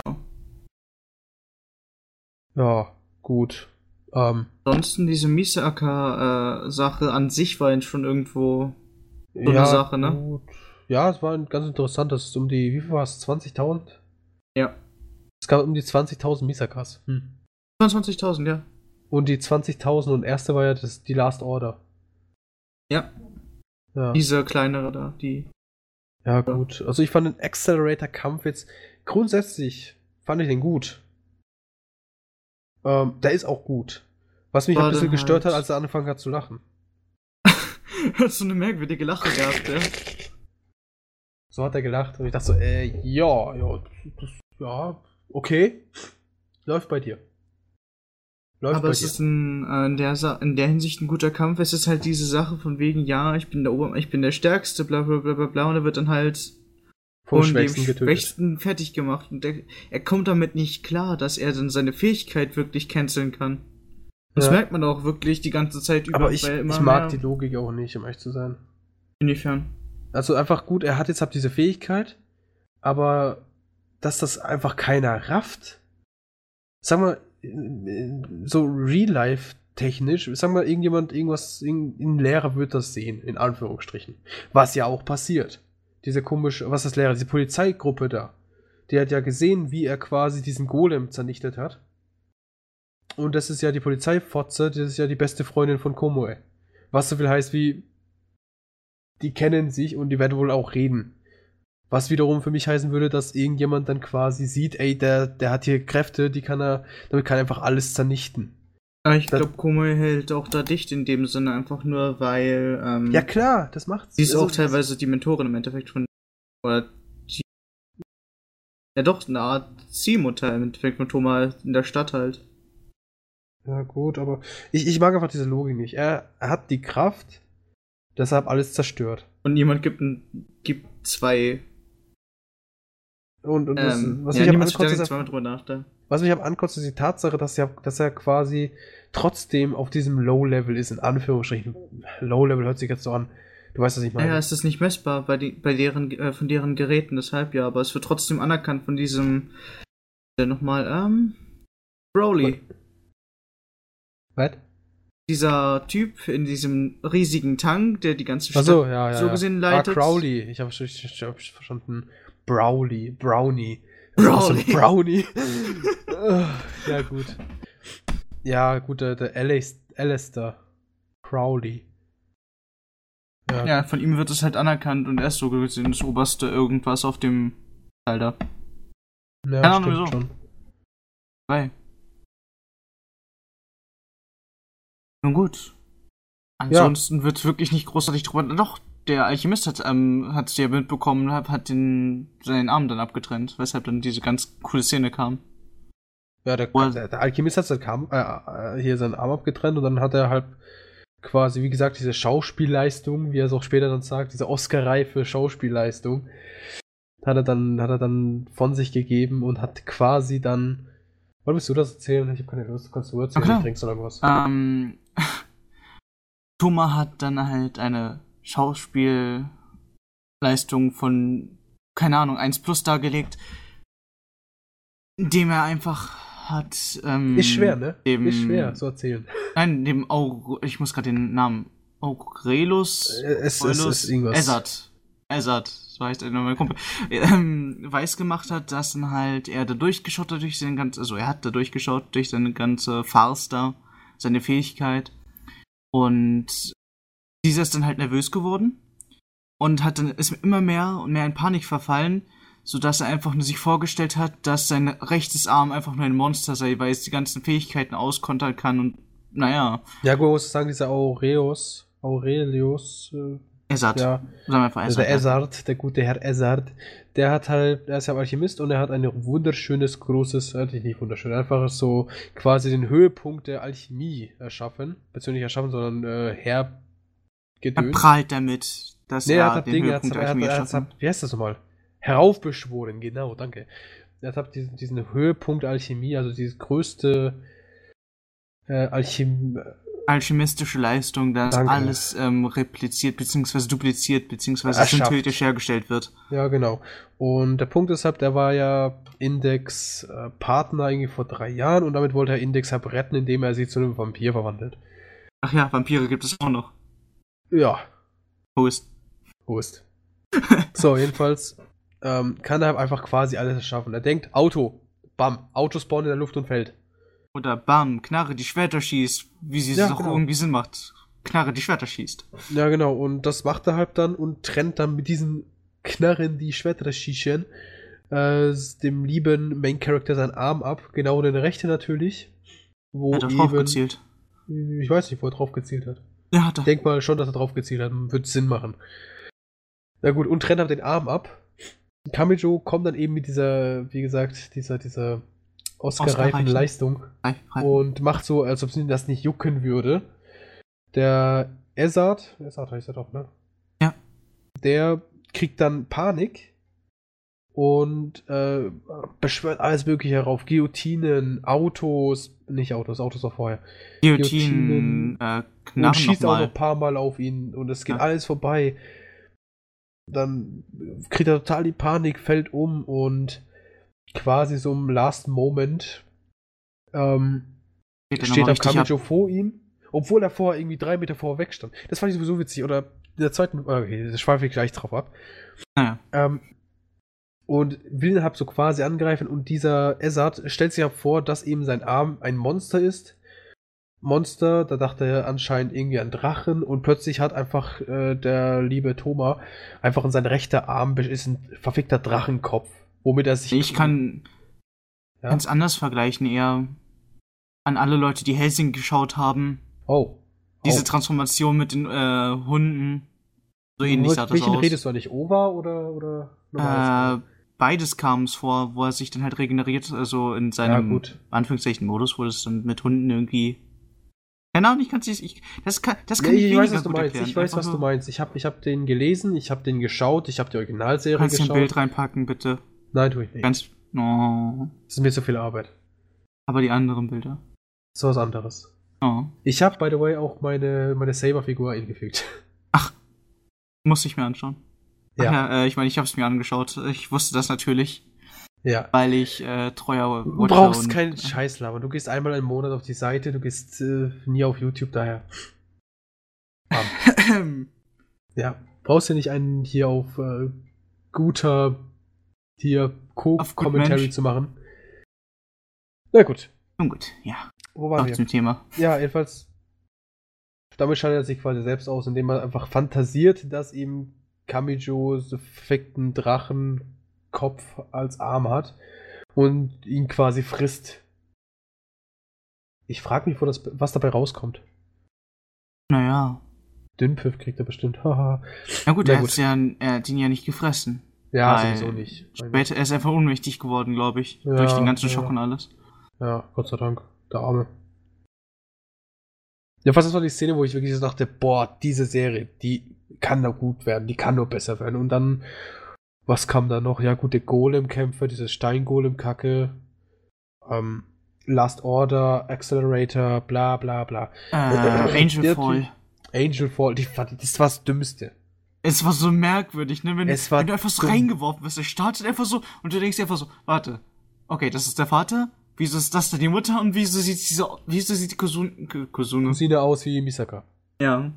Ja, gut. Ähm, Ansonsten diese Misaka-Sache an sich war schon irgendwo so ja, eine Sache, ne? Gut. Ja, es war ganz interessant. Das ist um die, wie viel war es? 20.000? Ja. Es gab um die 20.000 Misakas. Hm. 20.000, ja. Und die 20.000 und erste war ja das, die Last Order. Ja. ja. Diese kleinere da, die. Ja, gut. Also ich fand den Accelerator-Kampf jetzt grundsätzlich fand ich den gut. Ähm, der ist auch gut. Was mich War ein bisschen gestört halt. hat, als er angefangen hat zu lachen. hat so eine merkwürdige Lache gehabt, ja. So hat er gelacht und ich dachte so, äh, ja, ja, das, ja, okay. Läuft bei dir. Läuft Aber es dir. ist ein, äh, in, der, in der Hinsicht ein guter Kampf. Es ist halt diese Sache von wegen, ja, ich bin der Ober ich bin der Stärkste, bla bla bla bla bla, und er wird dann halt vom von Schwächsten dem Schwächsten fertig gemacht. Und der, er kommt damit nicht klar, dass er dann seine Fähigkeit wirklich canceln kann. Das ja. merkt man auch wirklich die ganze Zeit über. Aber ich, ich mag die Logik auch nicht, um echt zu sein. Inwiefern? Also einfach gut, er hat jetzt halt diese Fähigkeit, aber dass das einfach keiner rafft. Sag mal, so Real-Life technisch, sag mal, irgendjemand, irgendwas, ein Lehrer wird das sehen, in Anführungsstrichen. Was ja auch passiert diese komische, was ist das Lehrer, diese Polizeigruppe da, die hat ja gesehen, wie er quasi diesen Golem zernichtet hat. Und das ist ja die Polizeifotze, das ist ja die beste Freundin von Komoe. Was so viel heißt wie, die kennen sich und die werden wohl auch reden. Was wiederum für mich heißen würde, dass irgendjemand dann quasi sieht, ey, der, der hat hier Kräfte, die kann er, damit kann er einfach alles zernichten. Ja, ich glaube, Komoe hält auch da dicht in dem Sinne, einfach nur weil. Ähm, ja, klar, das macht sie. ist also, auch teilweise die Mentorin im Endeffekt von. Oder die, Ja, doch, eine Art Ziehmutter im Endeffekt von Thomas in der Stadt halt. Ja, gut, aber ich, ich mag einfach diese Logik nicht. Er, er hat die Kraft, deshalb alles zerstört. Und jemand gibt, ein, gibt zwei. Und, und ähm, was ja, ich niemand steht zweimal drüber nach, was mich am ankotzt, ist die Tatsache, dass er, dass er quasi trotzdem auf diesem Low-Level ist, in Anführungsstrichen. Low-Level hört sich jetzt so an. Du weißt, was ich meine. Ja, es ist nicht messbar bei, die, bei deren, äh, von deren Geräten, deshalb ja, aber es wird trotzdem anerkannt von diesem, äh, nochmal, ähm, Broly. Was? Dieser Typ in diesem riesigen Tank, der die ganze Stadt so, ja, ja, so gesehen leitet. Ah, Crowley. Ich habe hab verstanden. Browley. Brownie. Brownie. So Brownie. ja, gut. Ja, gut, der, der Alistair Crowley. Ja. ja. von ihm wird es halt anerkannt und er ist so gesehen das oberste irgendwas auf dem Teil da. Ja, Keine Ahnung wieso. Schon. Weil. Nun gut. Ansonsten ja. wird wirklich nicht großartig drüber. Doch, der Alchemist hat ähm, hat's ja mitbekommen, hat, hat den, seinen Arm dann abgetrennt, weshalb dann diese ganz coole Szene kam. Ja, der, der, der Alchemist hat seinen äh, hier seinen Arm abgetrennt und dann hat er halt quasi, wie gesagt, diese Schauspielleistung, wie er es auch später dann sagt, diese Oscar-reife Schauspielleistung, hat er dann, hat er dann von sich gegeben und hat quasi dann. Wann willst du das erzählen? Ich habe keine Lust, kannst du erzählen, okay. trinkst oder irgendwas? Ähm, Thomas hat dann halt eine Schauspielleistung von, keine Ahnung, 1 plus dargelegt, indem er einfach hat. Ähm, ist schwer, ne? Dem, ist schwer zu erzählen. Nein, dem Aug ich muss gerade den Namen. Aurelus. Äh, es, es ist irgendwas. Ezzard. Ezzard, so heißt er mein Kumpel. Ähm, weiß gemacht hat, dass dann halt er da durchgeschaut hat durch seine ganze, also er hat da durchgeschaut durch seine ganze Farce da, seine Fähigkeit. Und dieser ist dann halt nervös geworden und hat dann ist immer mehr und mehr in Panik verfallen, sodass er einfach nur sich vorgestellt hat, dass sein rechtes Arm einfach nur ein Monster sei, weil es die ganzen Fähigkeiten auskontern kann und naja. Ja, gut, muss sagen, dieser Aureus, Aurelius, äh, Ezzard. Ja, also der Ezzard, der gute Herr Ezzard, der hat halt, er ist ja Alchemist und er hat ein wunderschönes, großes, eigentlich nicht wunderschön, einfach so quasi den Höhepunkt der Alchemie erschaffen, beziehungsweise nicht erschaffen, sondern äh, her gedönt. Er prahlt damit, dass nee, er, er hat den Ding, Höhepunkt er hat, er hat, er hat, wie heißt das nochmal? Heraufbeschworen, genau, danke. Er hat diesen, diesen Höhepunkt Alchemie, also dieses größte äh, Alchem alchemistische Leistung, dass Danke. alles ähm, repliziert, beziehungsweise dupliziert, beziehungsweise synthetisch hergestellt wird. Ja, genau. Und der Punkt ist halt, der war ja Index-Partner äh, irgendwie vor drei Jahren und damit wollte er Index halt retten, indem er sie zu einem Vampir verwandelt. Ach ja, Vampire gibt es auch noch. Ja. Hust. Hust. so, jedenfalls ähm, kann er einfach quasi alles schaffen. Er denkt, Auto, bam, Auto spawnt in der Luft und fällt. Oder bam, Knarre, die Schwerter schießt, wie sie ja, es auch genau. irgendwie Sinn macht. Knarre, die Schwerter schießt. Ja, genau, und das macht er halt dann und trennt dann mit diesen Knarren, die Schwerter schießen, äh, dem lieben Main Character seinen Arm ab, genau den rechten natürlich. Wo hat er drauf gezielt? Ich weiß nicht, wo er drauf gezielt hat. Ja, hat er. Ich denk mal schon, dass er drauf gezielt hat, wird Sinn machen. Na gut, und trennt den Arm ab. Kamijo kommt dann eben mit dieser, wie gesagt, dieser, dieser Oscar-reifen Leistung und macht so, als ob sie das nicht jucken würde. Der Ezzard, Ezzard heißt er doch, ne? Ja. Der kriegt dann Panik und äh, beschwört alles Mögliche herauf. Guillotinen, Autos, nicht Autos, Autos war vorher. Guillotinen, äh, und schießt auch noch ein paar Mal auf ihn und es geht ja. alles vorbei. Dann kriegt er total die Panik, fällt um und quasi so im Last Moment ähm, steht auf Kamijo vor ihm, obwohl er vorher irgendwie drei Meter vorher wegstand. Das fand ich sowieso witzig. Oder in der zweiten, okay, das schweife ich gleich drauf ab. Naja. Ähm, und will ihn halt so quasi angreifen und dieser Ezzard stellt sich ja vor, dass eben sein Arm ein Monster ist. Monster, da dachte er anscheinend irgendwie an Drachen und plötzlich hat einfach äh, der liebe Thomas einfach in sein rechter Arm ist ein verfickter Drachenkopf womit er sich. Ich kann ja? ganz anders vergleichen, eher an alle Leute, die Helsing geschaut haben. Oh. Diese oh. Transformation mit den äh, Hunden. So ähnlich sah das welchen aus. redest du nicht? Ova oder, oder äh, Beides kam es vor, wo er sich dann halt regeneriert, also in seinem ja, Anführungszeichen Modus, wo es dann mit Hunden irgendwie keine Ahnung, ich kann es ich, das kann, das kann nee, ich, ich weiß, was du meinst. Erklären. Ich weiß, was du meinst. Ich habe ich hab den gelesen, ich habe den geschaut, ich habe die Originalserie Kannst geschaut. Kannst ein Bild reinpacken, bitte? Nein, tue ich nicht. Ganz. Oh. Das ist mir zu viel Arbeit. Aber die anderen Bilder. So was anderes. Oh. Ich habe, by the way, auch meine, meine Saber-Figur eingefügt. Ach. Muss ich mir anschauen. Ja. ja äh, ich meine, ich habe es mir angeschaut. Ich wusste das natürlich. Ja. Weil ich äh, treuer Watcher Du brauchst keinen Scheißlaber. Du gehst einmal im Monat auf die Seite, du gehst äh, nie auf YouTube daher. ja. Brauchst du nicht einen hier auf äh, guter hier Co-Commentary zu machen. Na gut. Nun gut, ja. Wo waren Auch wir? zum Thema. Ja, jedenfalls. Damit schaltet er sich quasi selbst aus, indem er einfach fantasiert, dass ihm Kamijo so perfekten Drachenkopf als Arm hat und ihn quasi frisst. Ich frage mich, wo das, was dabei rauskommt. Naja. Dünnpfiff kriegt er bestimmt. Na gut, Na er, gut. Ja, er hat ihn ja nicht gefressen. Ja, sowieso nicht. Später, er ist einfach unmächtig geworden, glaube ich. Ja, durch den ganzen Schock ja. und alles. Ja, Gott sei Dank. Der Arme. Ja, fast das war die Szene, wo ich wirklich so dachte, boah, diese Serie, die kann nur gut werden, die kann nur besser werden. Und dann, was kam da noch? Ja, gute Golem-Kämpfe, diese Steingolem-Kacke. Ähm, Last Order, Accelerator, bla bla bla. Äh, Angel Fall. Angel Fall, die, das war das Dümmste. Es war so merkwürdig, ne? Wenn, wenn du einfach so reingeworfen wirst, er startet einfach so und du denkst dir einfach so, warte, okay, das ist der Vater, wieso ist das denn die Mutter und wieso sieht diese, wieso sieht die Kusune? Cousine aus wie Misaka. Ja.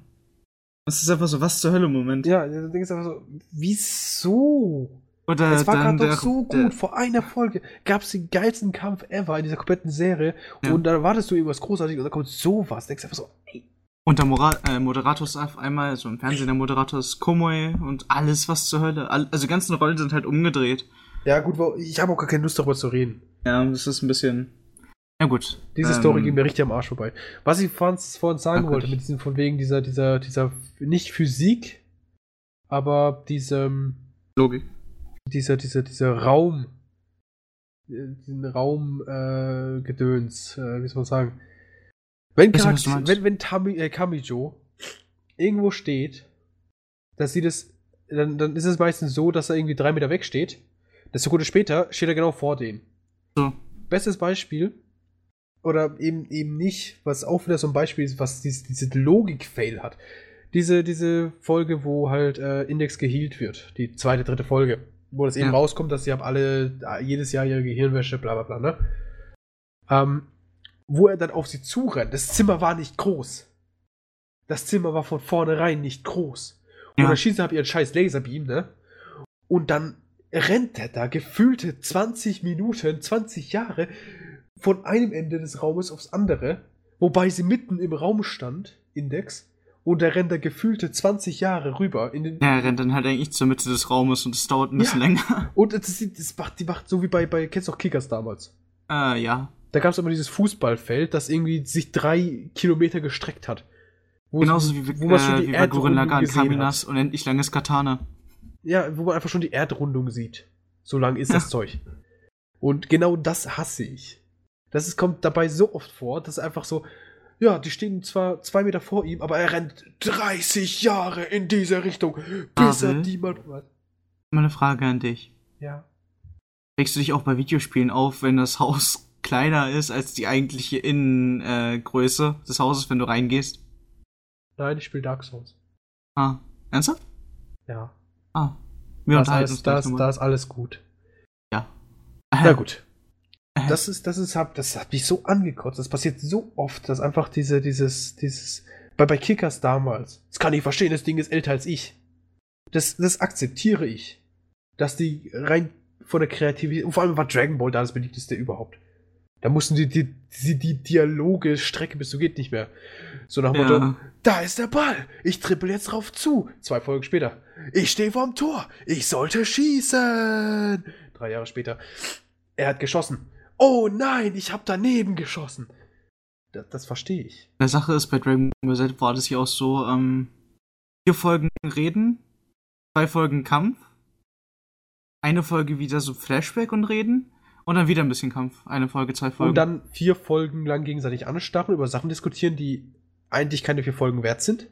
Das ist einfach so, was zur Hölle, Moment. Ja, du denkst einfach so, wieso? Oder es war gerade doch so gut. Der, Vor einer Folge gab es den geilsten Kampf ever in dieser kompletten Serie. Ja. Und dann wartest du irgendwas Großartiges und dann kommt sowas. Denkst einfach so, ey. Und der Mora äh, Moderator ist auf einmal, so im Fernsehen der Moderator ist Komoe und alles, was zur Hölle. All, also die ganzen Rollen sind halt umgedreht. Ja, gut, ich habe auch gar keine Lust darüber zu reden. Ja, das ist ein bisschen. Ja, gut. Diese ähm, Story ging mir richtig am Arsch vorbei. Was ich vorhin, vorhin sagen wollte, mit diesem, von wegen dieser, dieser, dieser, nicht Physik, aber diesem. Logik dieser, dieser, dieser Raum, äh, diesen Raumgedöns, äh, äh, wie soll man sagen. Wenn, Charakter, wenn, wenn Tami, äh, Kamijo irgendwo steht, dass sie das, dann, dann ist es meistens so, dass er irgendwie drei Meter weg steht. Eine Sekunde später steht er genau vor denen. So. Bestes Beispiel, oder eben, eben nicht, was auch wieder so ein Beispiel ist, was diese, diese Logik-Fail hat. Diese, diese Folge, wo halt äh, Index geheilt wird. Die zweite, dritte Folge wo das eben ja. rauskommt, dass sie haben alle äh, jedes Jahr ihre Gehirnwäsche, bla bla bla, ne? Ähm, wo er dann auf sie zurennt. Das Zimmer war nicht groß. Das Zimmer war von vornherein nicht groß. Und ja. dann schießt er ab ihren scheiß Laserbeam, ne? Und dann rennt er da gefühlte 20 Minuten, 20 Jahre von einem Ende des Raumes aufs andere, wobei sie mitten im Raum stand, Index, und er rennt da gefühlte 20 Jahre rüber. In den ja, er rennt dann halt eigentlich zur Mitte des Raumes und es dauert ein bisschen ja. länger. Und das, das, macht, die macht so wie bei, bei kennst du auch Kickers damals? Äh, ja. Da gab es immer dieses Fußballfeld, das irgendwie sich drei Kilometer gestreckt hat. Genauso wie, wo äh, wie Gurren Lagann, Kaminas, unendlich langes Katana. Ja, wo man einfach schon die Erdrundung sieht. So lang ist das ja. Zeug. Und genau das hasse ich. Das ist, kommt dabei so oft vor, dass einfach so, ja, die stehen zwar zwei Meter vor ihm, aber er rennt 30 Jahre in diese Richtung, bis Abel, er die mal. Was? Meine Frage an dich. Ja. Regst du dich auch bei Videospielen auf, wenn das Haus kleiner ist als die eigentliche Innengröße äh, des Hauses, wenn du reingehst? Nein, ich spiele Dark Souls. Ah, ernsthaft? Ja. Ah. Wir das heißt, das, da ist alles gut. Ja. Na gut das ist, das ist, das hat mich so angekotzt. Das passiert so oft, dass einfach diese, dieses, dieses, bei, bei Kickers damals, das kann ich verstehen, das Ding ist älter als ich. Das, das akzeptiere ich. Dass die rein von der Kreativität, und vor allem war Dragon Ball da das beliebteste überhaupt. Da mussten die, die, die, die Dialoge strecken bis du geht nicht mehr. So nach dem ja. Motto, da ist der Ball, ich trippel jetzt drauf zu. Zwei Folgen später, ich stehe vorm Tor, ich sollte schießen. Drei Jahre später, er hat geschossen oh nein, ich habe daneben geschossen. Das, das verstehe ich. Der Sache ist, bei Dragon Ball Z war das ja auch so, ähm, vier Folgen Reden, zwei Folgen Kampf, eine Folge wieder so Flashback und Reden und dann wieder ein bisschen Kampf. Eine Folge, zwei Folgen. Und dann vier Folgen lang gegenseitig anstarren, über Sachen diskutieren, die eigentlich keine vier Folgen wert sind.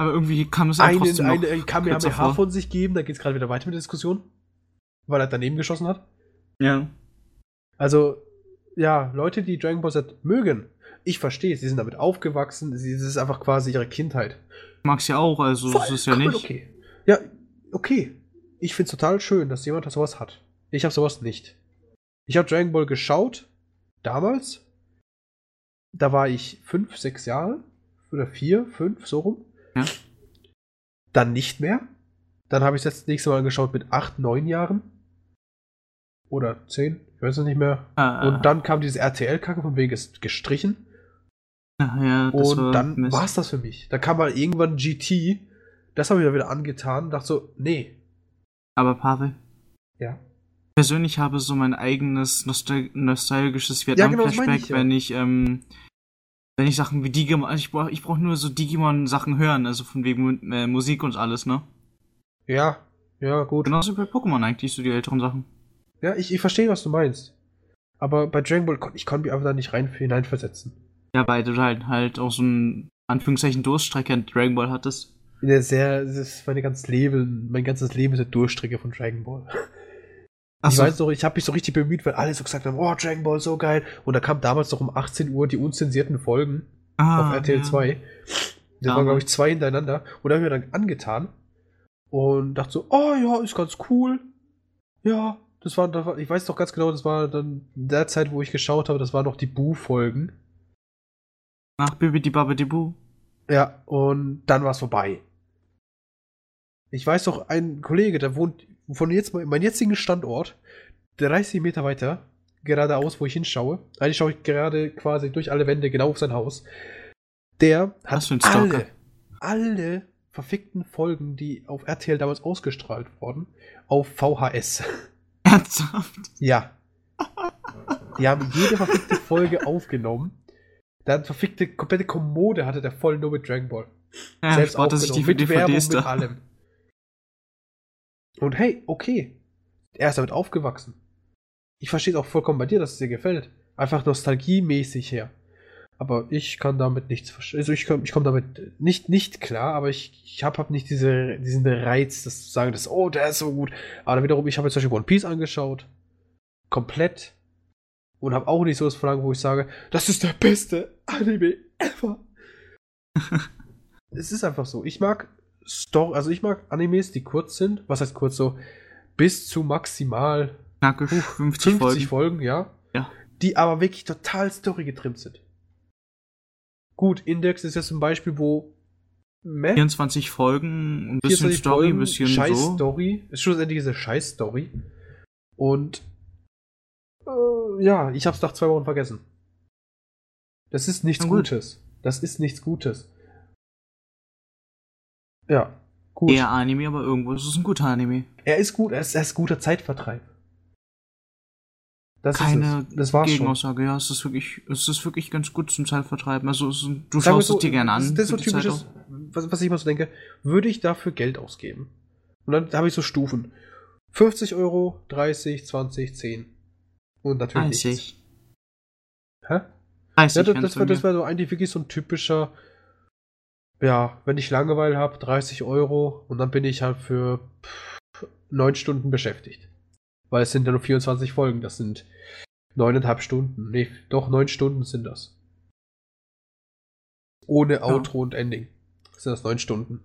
Aber irgendwie kam es auch trotzdem eine, noch eine Kamehameha von sich geben, da geht es gerade wieder weiter mit der Diskussion weil er daneben geschossen hat. Ja. Also, ja, Leute, die Dragon Ball Z mögen, ich verstehe, sie sind damit aufgewachsen, es ist einfach quasi ihre Kindheit. Mag's ja auch, also Voll, das ist ja nicht. Okay. Ja, okay. Ich find's total schön, dass jemand sowas hat. Ich habe sowas nicht. Ich habe Dragon Ball geschaut, damals. Da war ich fünf, sechs Jahre. Oder vier, fünf, so rum. Ja. Dann nicht mehr. Dann habe ich das nächste Mal geschaut mit acht, neun Jahren. Oder zehn, ich weiß es nicht mehr. Ah, und dann kam dieses RTL-Kacke von wegen gestrichen. Ja, und war dann war es das für mich. Da kam mal irgendwann GT. Das habe ich mir wieder angetan und dachte so, nee. Aber Pavel. Ja. Persönlich habe so mein eigenes nostal nostalgisches Vietnam-Flashback, ja, genau, wenn ich ähm, wenn ich Sachen wie Digimon, also ich brauche ich brauch nur so Digimon-Sachen hören, also von wegen äh, Musik und alles, ne? Ja, ja, gut. Genauso bei Pokémon eigentlich, so die älteren Sachen. Ja, ich, ich verstehe, was du meinst. Aber bei Dragon Ball, ich konnte mich einfach da nicht rein hineinversetzen. Ja, weil du halt, halt auch so ein Anführungszeichen Durststrecke in Dragon Ball hattest. Ja, sehr, das ist meine ganzes Leben, mein ganzes Leben ist eine Durststrecke von Dragon Ball. Ach ich so. weiß noch, ich habe mich so richtig bemüht, weil alle so gesagt haben, oh, Dragon Ball, so geil. Und da kam damals noch um 18 Uhr die unzensierten Folgen ah, auf RTL ja. 2. Das ja, waren, glaube ich, zwei hintereinander. Und da habe ich mir dann angetan und dachte so, oh ja, ist ganz cool. Ja, das war, das war ich weiß doch ganz genau, das war dann der Zeit, wo ich geschaut habe, das waren noch die Boo-Folgen. Ach, Bibi die Boo. Ja, und dann war es vorbei. Ich weiß doch, ein Kollege, der wohnt von jetzt meinem jetzigen Standort 30 Meter weiter, geradeaus, wo ich hinschaue. Eigentlich schaue ich gerade quasi durch alle Wände genau auf sein Haus. Der hat alle, alle verfickten Folgen, die auf RTL damals ausgestrahlt wurden, auf VHS. Ernsthaft? Ja. Die haben jede verfickte Folge aufgenommen. Dann verfickte komplette Kommode hatte der voll nur mit Dragon Ball. Ja, Selbst auch die mit Werbung, mit allem. Und hey, okay. Er ist damit aufgewachsen. Ich verstehe es auch vollkommen bei dir, dass es dir gefällt. Einfach nostalgiemäßig her. Aber ich kann damit nichts verstehen. Also ich komme ich komm damit nicht, nicht klar, aber ich, ich habe hab nicht diese, diesen Reiz, das zu sagen, dass, oh, der ist so gut. Aber wiederum, ich habe jetzt zum Beispiel One Piece angeschaut. Komplett. Und habe auch nicht so das Verlangen, wo ich sage, das ist der beste Anime ever. es ist einfach so. Ich mag Story, also ich mag Animes, die kurz sind. Was heißt kurz so? Bis zu maximal Knackig, 50, 50 Folgen. Folgen, ja. Ja. Die aber wirklich total Story getrimmt sind. Gut, Index ist jetzt zum Beispiel, wo Meh, 24 Folgen, ein bisschen Story, ein bisschen Scheiß so. Story. Ist schlussendlich diese Scheiß Story. Und äh, ja, ich hab's nach zwei Wochen vergessen. Das ist nichts Gutes. Das ist nichts Gutes. Ja, gut. Eher Anime, aber irgendwo ist es ein guter Anime. Er ist gut, er ist, er ist guter Zeitvertreib. Das Keine ist das war's Gegenaussage, schon. ja, es ist wirklich, es ist wirklich ganz gut zum Zeitvertreiben. Also es, du Sagen schaust so, es dir gerne an. Das ist so typisches, was, was ich immer so denke, würde ich dafür Geld ausgeben? Und dann habe ich so Stufen. 50 Euro, 30, 20, 10. Und natürlich 30. Nichts. Hä? 30 ja, das, das wäre wär so eigentlich wirklich so ein typischer ja, wenn ich Langeweile habe, 30 Euro und dann bin ich halt für neun Stunden beschäftigt. Weil es sind ja nur 24 Folgen, das sind neuneinhalb Stunden. Nee, doch neun Stunden sind das. Ohne ja. Outro und Ending. Sind das neun Stunden.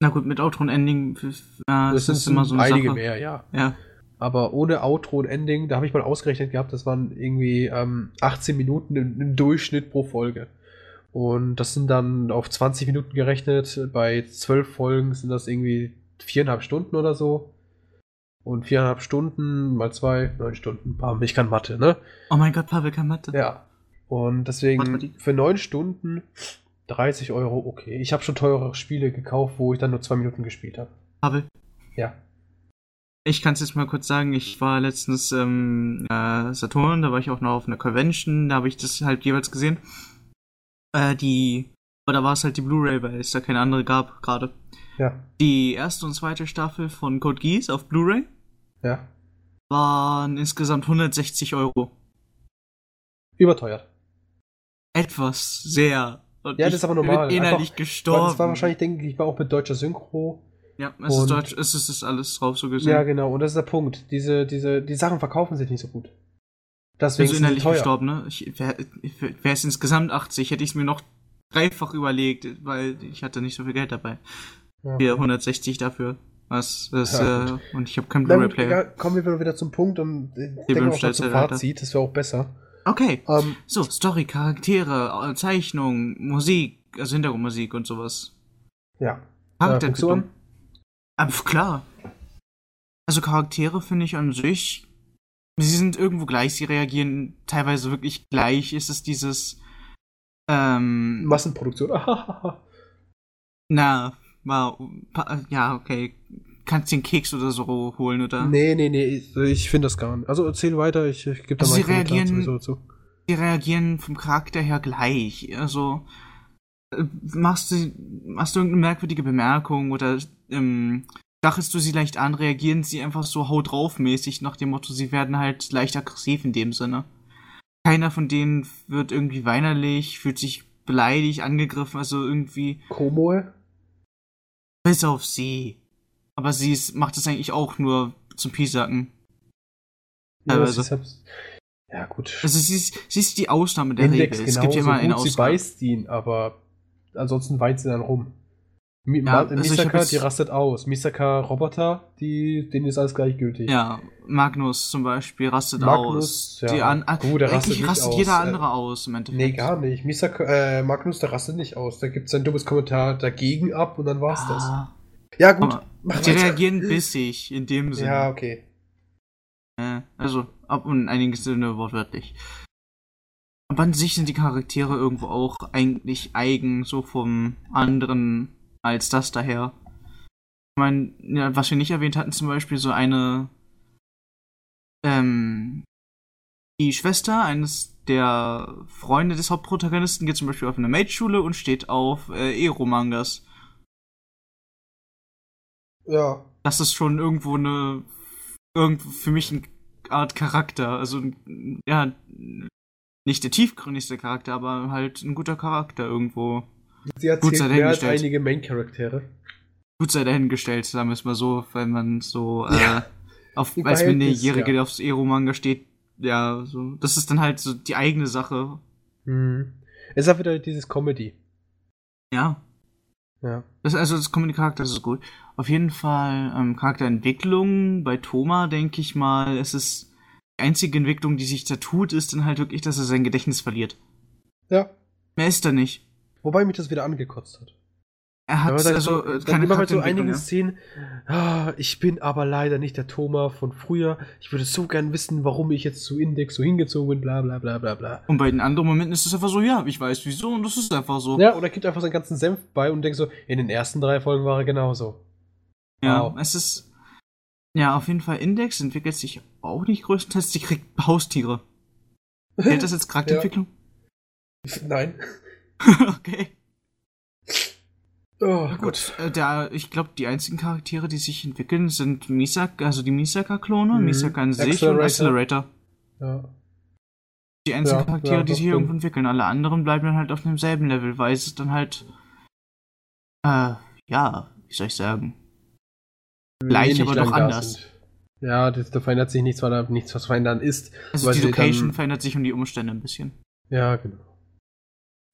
Na gut, mit Outro und Ending äh, das sind immer so eine einige Sache. mehr, ja. Ja. Aber ohne Outro und Ending, da habe ich mal ausgerechnet gehabt, das waren irgendwie ähm, 18 Minuten im, im Durchschnitt pro Folge. Und das sind dann auf 20 Minuten gerechnet. Bei 12 Folgen sind das irgendwie viereinhalb Stunden oder so. Und viereinhalb Stunden mal zwei, neun Stunden. Bam, ich kann Mathe, ne? Oh mein Gott, Pavel kann Mathe. Ja. Und deswegen für neun Stunden 30 Euro, okay. Ich habe schon teurere Spiele gekauft, wo ich dann nur zwei Minuten gespielt habe. Pavel? Ja. Ich kann es jetzt mal kurz sagen, ich war letztens ähm, äh, Saturn, da war ich auch noch auf einer Convention, da habe ich das halt jeweils gesehen. Äh, die. Aber da war es halt die Blu-ray, weil es da keine andere gab gerade. Ja. Die erste und zweite Staffel von Code Geass auf Blu-ray. Ja. Waren insgesamt 160 Euro. Überteuert. Etwas, sehr. Und ja, das ist aber normal. Bin innerlich Einfach, gestorben. Das war wahrscheinlich, denke ich, war auch mit deutscher Synchro. Ja, es ist Deutsch, es ist, ist alles drauf so gesehen. Ja, genau, und das ist der Punkt. Diese, diese, die Sachen verkaufen sich nicht so gut. Deswegen bin so innerlich gestorben, ne? Wäre wär es insgesamt 80, hätte ich es mir noch dreifach überlegt, weil ich hatte nicht so viel Geld dabei. Ja. 160 dafür. Was, was ja, äh, und ich habe keinen Blu-ray-Player. Kommen wir wieder zum Punkt und ich denke auch zum Fazit, das wäre auch besser. Okay. Um, ähm, so, Story, Charaktere, Zeichnung, Musik, also Hintergrundmusik und sowas. Ja. Charakterentwicklung. Äh, klar. Also Charaktere finde ich an sich sie sind irgendwo gleich, sie reagieren teilweise wirklich gleich. Ist es dieses ähm, Massenproduktion? na, wow, ja, okay. Kannst den Keks oder so holen, oder? Nee, nee, nee, ich finde das gar nicht. Also erzähl weiter, ich, ich gebe da also mal sie reagieren, dazu. die reagieren vom Charakter her gleich. Also äh, machst du, machst du irgendeine merkwürdige Bemerkung oder ähm, stachelst du sie leicht an, reagieren sie einfach so haut drauf mäßig nach dem Motto, sie werden halt leicht aggressiv in dem Sinne. Keiner von denen wird irgendwie weinerlich, fühlt sich beleidigt, angegriffen, also irgendwie. Komoe? Bis auf sie. Aber sie ist, macht es eigentlich auch nur zum Piesacken. Ja, ja, gut. Also sie ist, sie ist die Ausnahme der Index Regel. Es gibt ja immer eine Ausnahme. Sie beißt ihn, aber ansonsten weint sie dann rum. Mi ja, also Misaka, die rastet aus. Misaka Roboter, die, denen ist alles gleichgültig. Ja, Magnus zum Beispiel rastet Magnus, aus. Ja. Die an, Gut, der rastet, nicht rastet aus. jeder andere äh, aus im Endeffekt. Nee, gar nicht. Misaka, äh, Magnus, der rastet nicht aus. Da gibt es ein dummes Kommentar dagegen ab und dann war's ah. das. Ja, gut. die weiter. reagieren bissig in dem Sinne. Ja, okay. Äh, also, ab und einiges Sinne wortwörtlich. Aber an sich sind die Charaktere irgendwo auch eigentlich eigen, so vom anderen als das daher. Ich meine, ja, was wir nicht erwähnt hatten, zum Beispiel so eine. Ähm, die Schwester eines der Freunde des Hauptprotagonisten geht zum Beispiel auf eine Maidschule und steht auf äh, Ero-Mangas. Ja. Das ist schon irgendwo eine. Irgendwo für mich eine Art Charakter. Also, ja. Nicht der tiefgründigste Charakter, aber halt ein guter Charakter irgendwo. Sie hat Gut sei mehr als einige Main-Charaktere. Gut sei dahingestellt, sagen wir es mal so, wenn man so ja. äh, auf, als Minderjährige ja. aufs Ero-Manga steht, ja, so, das ist dann halt so die eigene Sache. Mhm. Es ist auch wieder dieses Comedy. Ja. Ja. Das, also das Comedy-Charakter ist gut. Auf jeden Fall ähm, Charakterentwicklung bei Thomas, denke ich mal, es ist die einzige Entwicklung, die sich da tut, ist dann halt wirklich, dass er sein Gedächtnis verliert. Ja. Mehr ist er nicht. Wobei mich das wieder angekotzt hat. Er hat dann also so, dann immer bei so einigen ja. Szenen, ah, ich bin aber leider nicht der Thomas von früher. Ich würde so gern wissen, warum ich jetzt zu Index so hingezogen bin, bla bla bla bla bla. Und bei den anderen Momenten ist es einfach so, ja, ich weiß wieso und das ist einfach so. Ja, oder gibt einfach seinen ganzen Senf bei und denkt so, in den ersten drei Folgen war er genauso. Ja, wow. es ist. Ja, auf jeden Fall, Index entwickelt sich auch nicht größtenteils, sie kriegt Haustiere. Hält das jetzt Charakterentwicklung? ja. Nein. okay. Oh, gut. Äh, der, ich glaube, die einzigen Charaktere, die sich entwickeln, sind Misaka, also die Misaka-Klone, mhm. Misaka an sich Accelerator. und Accelerator. Ja. Die einzigen ja, Charaktere, ja, die sich irgendwo entwickeln. Alle anderen bleiben dann halt auf demselben Level, weil es dann halt. Äh, ja, wie soll ich sagen? Gleich, aber doch anders. Sind. Ja, das, da verändert sich nichts, weil da nichts was verändern ist. Also die Location verändert sich und die Umstände ein bisschen. Ja, genau.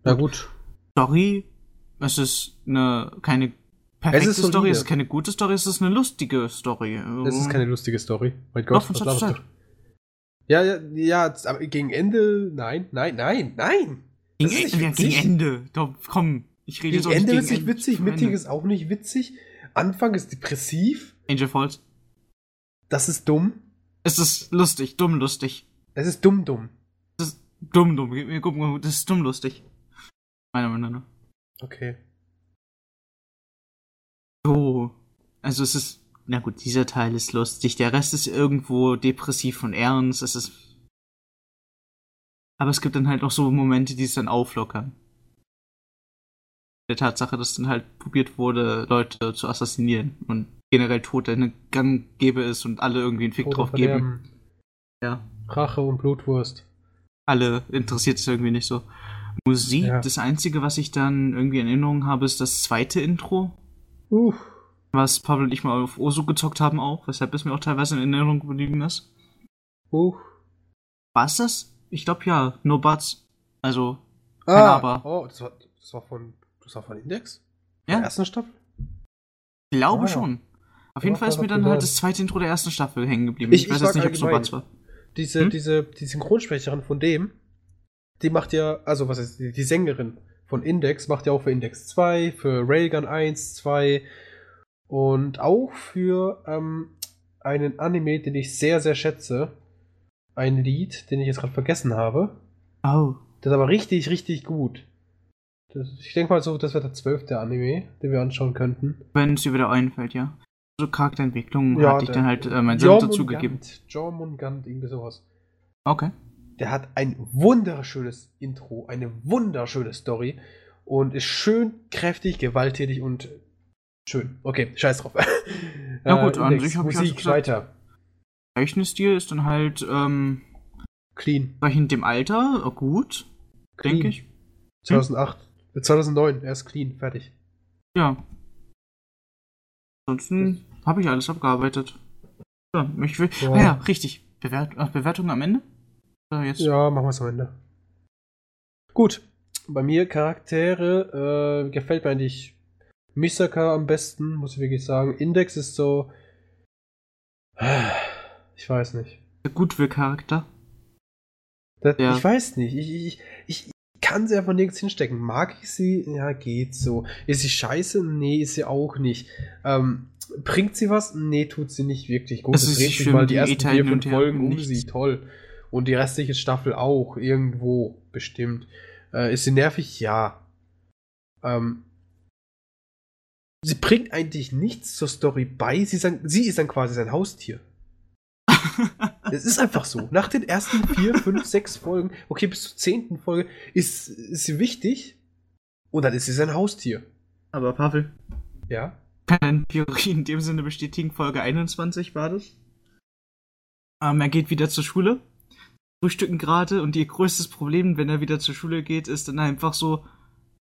Na gut. Story, es ist eine keine perfekte es Story, es ist keine gute Story, es ist eine lustige Story. Es ist keine lustige Story. Mein Gott, Doch, was du Ja, ja, ja, aber gegen Ende, nein, nein, nein, nein. Gegen, Ende, ja, gegen Ende. Doch, komm, ich rede gegen jetzt Ende ist nicht witzig, mittig ist auch nicht witzig. Anfang ist depressiv. Angel Falls. Das ist dumm. Es ist lustig, dumm lustig. Es ist dumm dumm. Das ist dumm dumm. Guck mal, das ist dumm lustig. Meiner Meinung nach. Okay. So. Also es ist. Na gut, dieser Teil ist lustig. Der Rest ist irgendwo depressiv und ernst. Es ist. Aber es gibt dann halt auch so Momente, die es dann auflockern. Der Tatsache, dass dann halt probiert wurde, Leute zu assassinieren und generell Tod eine Gang gäbe ist und alle irgendwie einen Fick Tode drauf geben. Ja. Rache und Blutwurst. Alle interessiert es irgendwie nicht so. Musik, ja. das Einzige, was ich dann irgendwie in Erinnerung habe, ist das zweite Intro. Uh. Was Pavel und ich mal auf Osu gezockt haben auch, weshalb es mir auch teilweise in Erinnerung geblieben ist. Uh. War es das? Ich glaube ja, No Buts. Also, ah, kein Aber. Oh, das war, das war von, das war von Index? Ja. Der ersten Staffel? Glaube ah, schon. Auf jeden Fall ist mir dann halt das zweite Intro der ersten Staffel hängen geblieben. Ich, ich weiß jetzt nicht, ob es No Buts war. Diese, hm? diese, die Synchronsprecherin von dem, die macht ja, also was ist die, die Sängerin von Index macht ja auch für Index 2, für Railgun 1, 2 und auch für ähm, einen Anime, den ich sehr, sehr schätze. Ein Lied, den ich jetzt gerade vergessen habe. Oh. Das ist aber richtig, richtig gut. Das, ich denke mal so, das wird der zwölfte Anime, den wir anschauen könnten. Wenn es dir wieder einfällt, ja. So Charakterentwicklung ja, hatte ich dann halt äh, mein Senf dazugegeben. Jormungand, irgendwie sowas. Okay. Der hat ein wunderschönes Intro, eine wunderschöne Story und ist schön kräftig, gewalttätig und schön. Okay, scheiß drauf. Na gut, äh, an sich habe ich also gesagt, weiter. Zeichenstil ist dann halt ähm, clean. In dem Alter gut, denke ich. 2008, hm? 2009, er ist clean, fertig. Ja. Ansonsten habe ich alles abgearbeitet. Ja, ich will. Ah ja, richtig. Bewert, Bewertung am Ende? Jetzt. Ja, machen wir es am Ende. Gut. Bei mir Charaktere äh, gefällt mir eigentlich Misaka am besten, muss ich wirklich sagen. Index ist so. Ich weiß nicht. Gut für Charakter. Das, ja. Ich weiß nicht. Ich, ich, ich kann sie einfach nirgends hinstecken. Mag ich sie? Ja, geht so. Ist sie scheiße? Nee, ist sie auch nicht. Ähm, bringt sie was? Nee, tut sie nicht wirklich. Gut, es dreht sich mal die, die ersten vier, fünf Folgen um sie. Toll. Und die restliche Staffel auch. Irgendwo bestimmt. Äh, ist sie nervig? Ja. Ähm, sie bringt eigentlich nichts zur Story bei. Sie, sagen, sie ist dann quasi sein Haustier. es ist einfach so. Nach den ersten vier, fünf, sechs Folgen, okay, bis zur zehnten Folge, ist, ist sie wichtig. Und dann ist sie sein Haustier. Aber Pavel. Ja? Kann Theorie in dem Sinne bestätigen, Folge 21 war das? Ähm, er geht wieder zur Schule. Frühstücken gerade und ihr größtes Problem, wenn er wieder zur Schule geht, ist dann einfach so,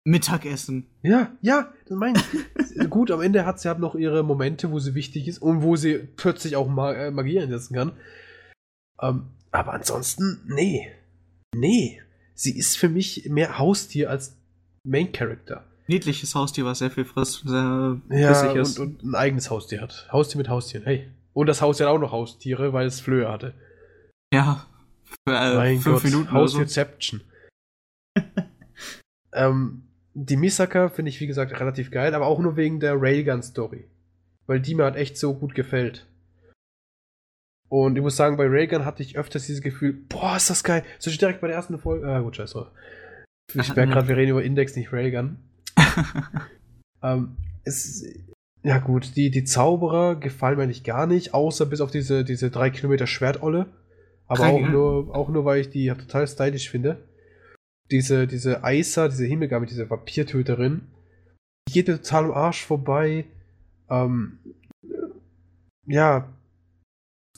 Mittagessen. Ja, ja, das meine ich. Gut, am Ende hat sie halt noch ihre Momente, wo sie wichtig ist und wo sie plötzlich auch Mag äh, Magie einsetzen kann. Ähm, aber ansonsten, nee. Nee. Sie ist für mich mehr Haustier als Main Character. Niedliches Haustier, was sehr viel frisst, sehr ja, ist. Und, und ein eigenes Haustier hat. Haustier mit Haustieren, hey. Und das Haustier hat auch noch Haustiere, weil es Flöhe hatte. Ja. Für, äh, mein fünf Gott, Minuten. Haustierception. So. ähm, die Misaka finde ich, wie gesagt, relativ geil, aber auch nur wegen der Railgun-Story. Weil die mir halt echt so gut gefällt. Und ich muss sagen, bei Railgun hatte ich öfters dieses Gefühl, boah, ist das geil. So direkt bei der ersten Folge. Ah, gut, scheiß drauf. Ich merke gerade, wir reden über Index, nicht Railgun. ähm, es, ja gut, die, die Zauberer gefallen mir eigentlich gar nicht, außer bis auf diese, diese drei Kilometer Schwertolle. Aber auch nur, auch nur, weil ich die total stylisch finde diese, diese Aisa, diese Himmelgabe, diese Vampirtöterin, die geht mir total am Arsch vorbei. Ähm, ja,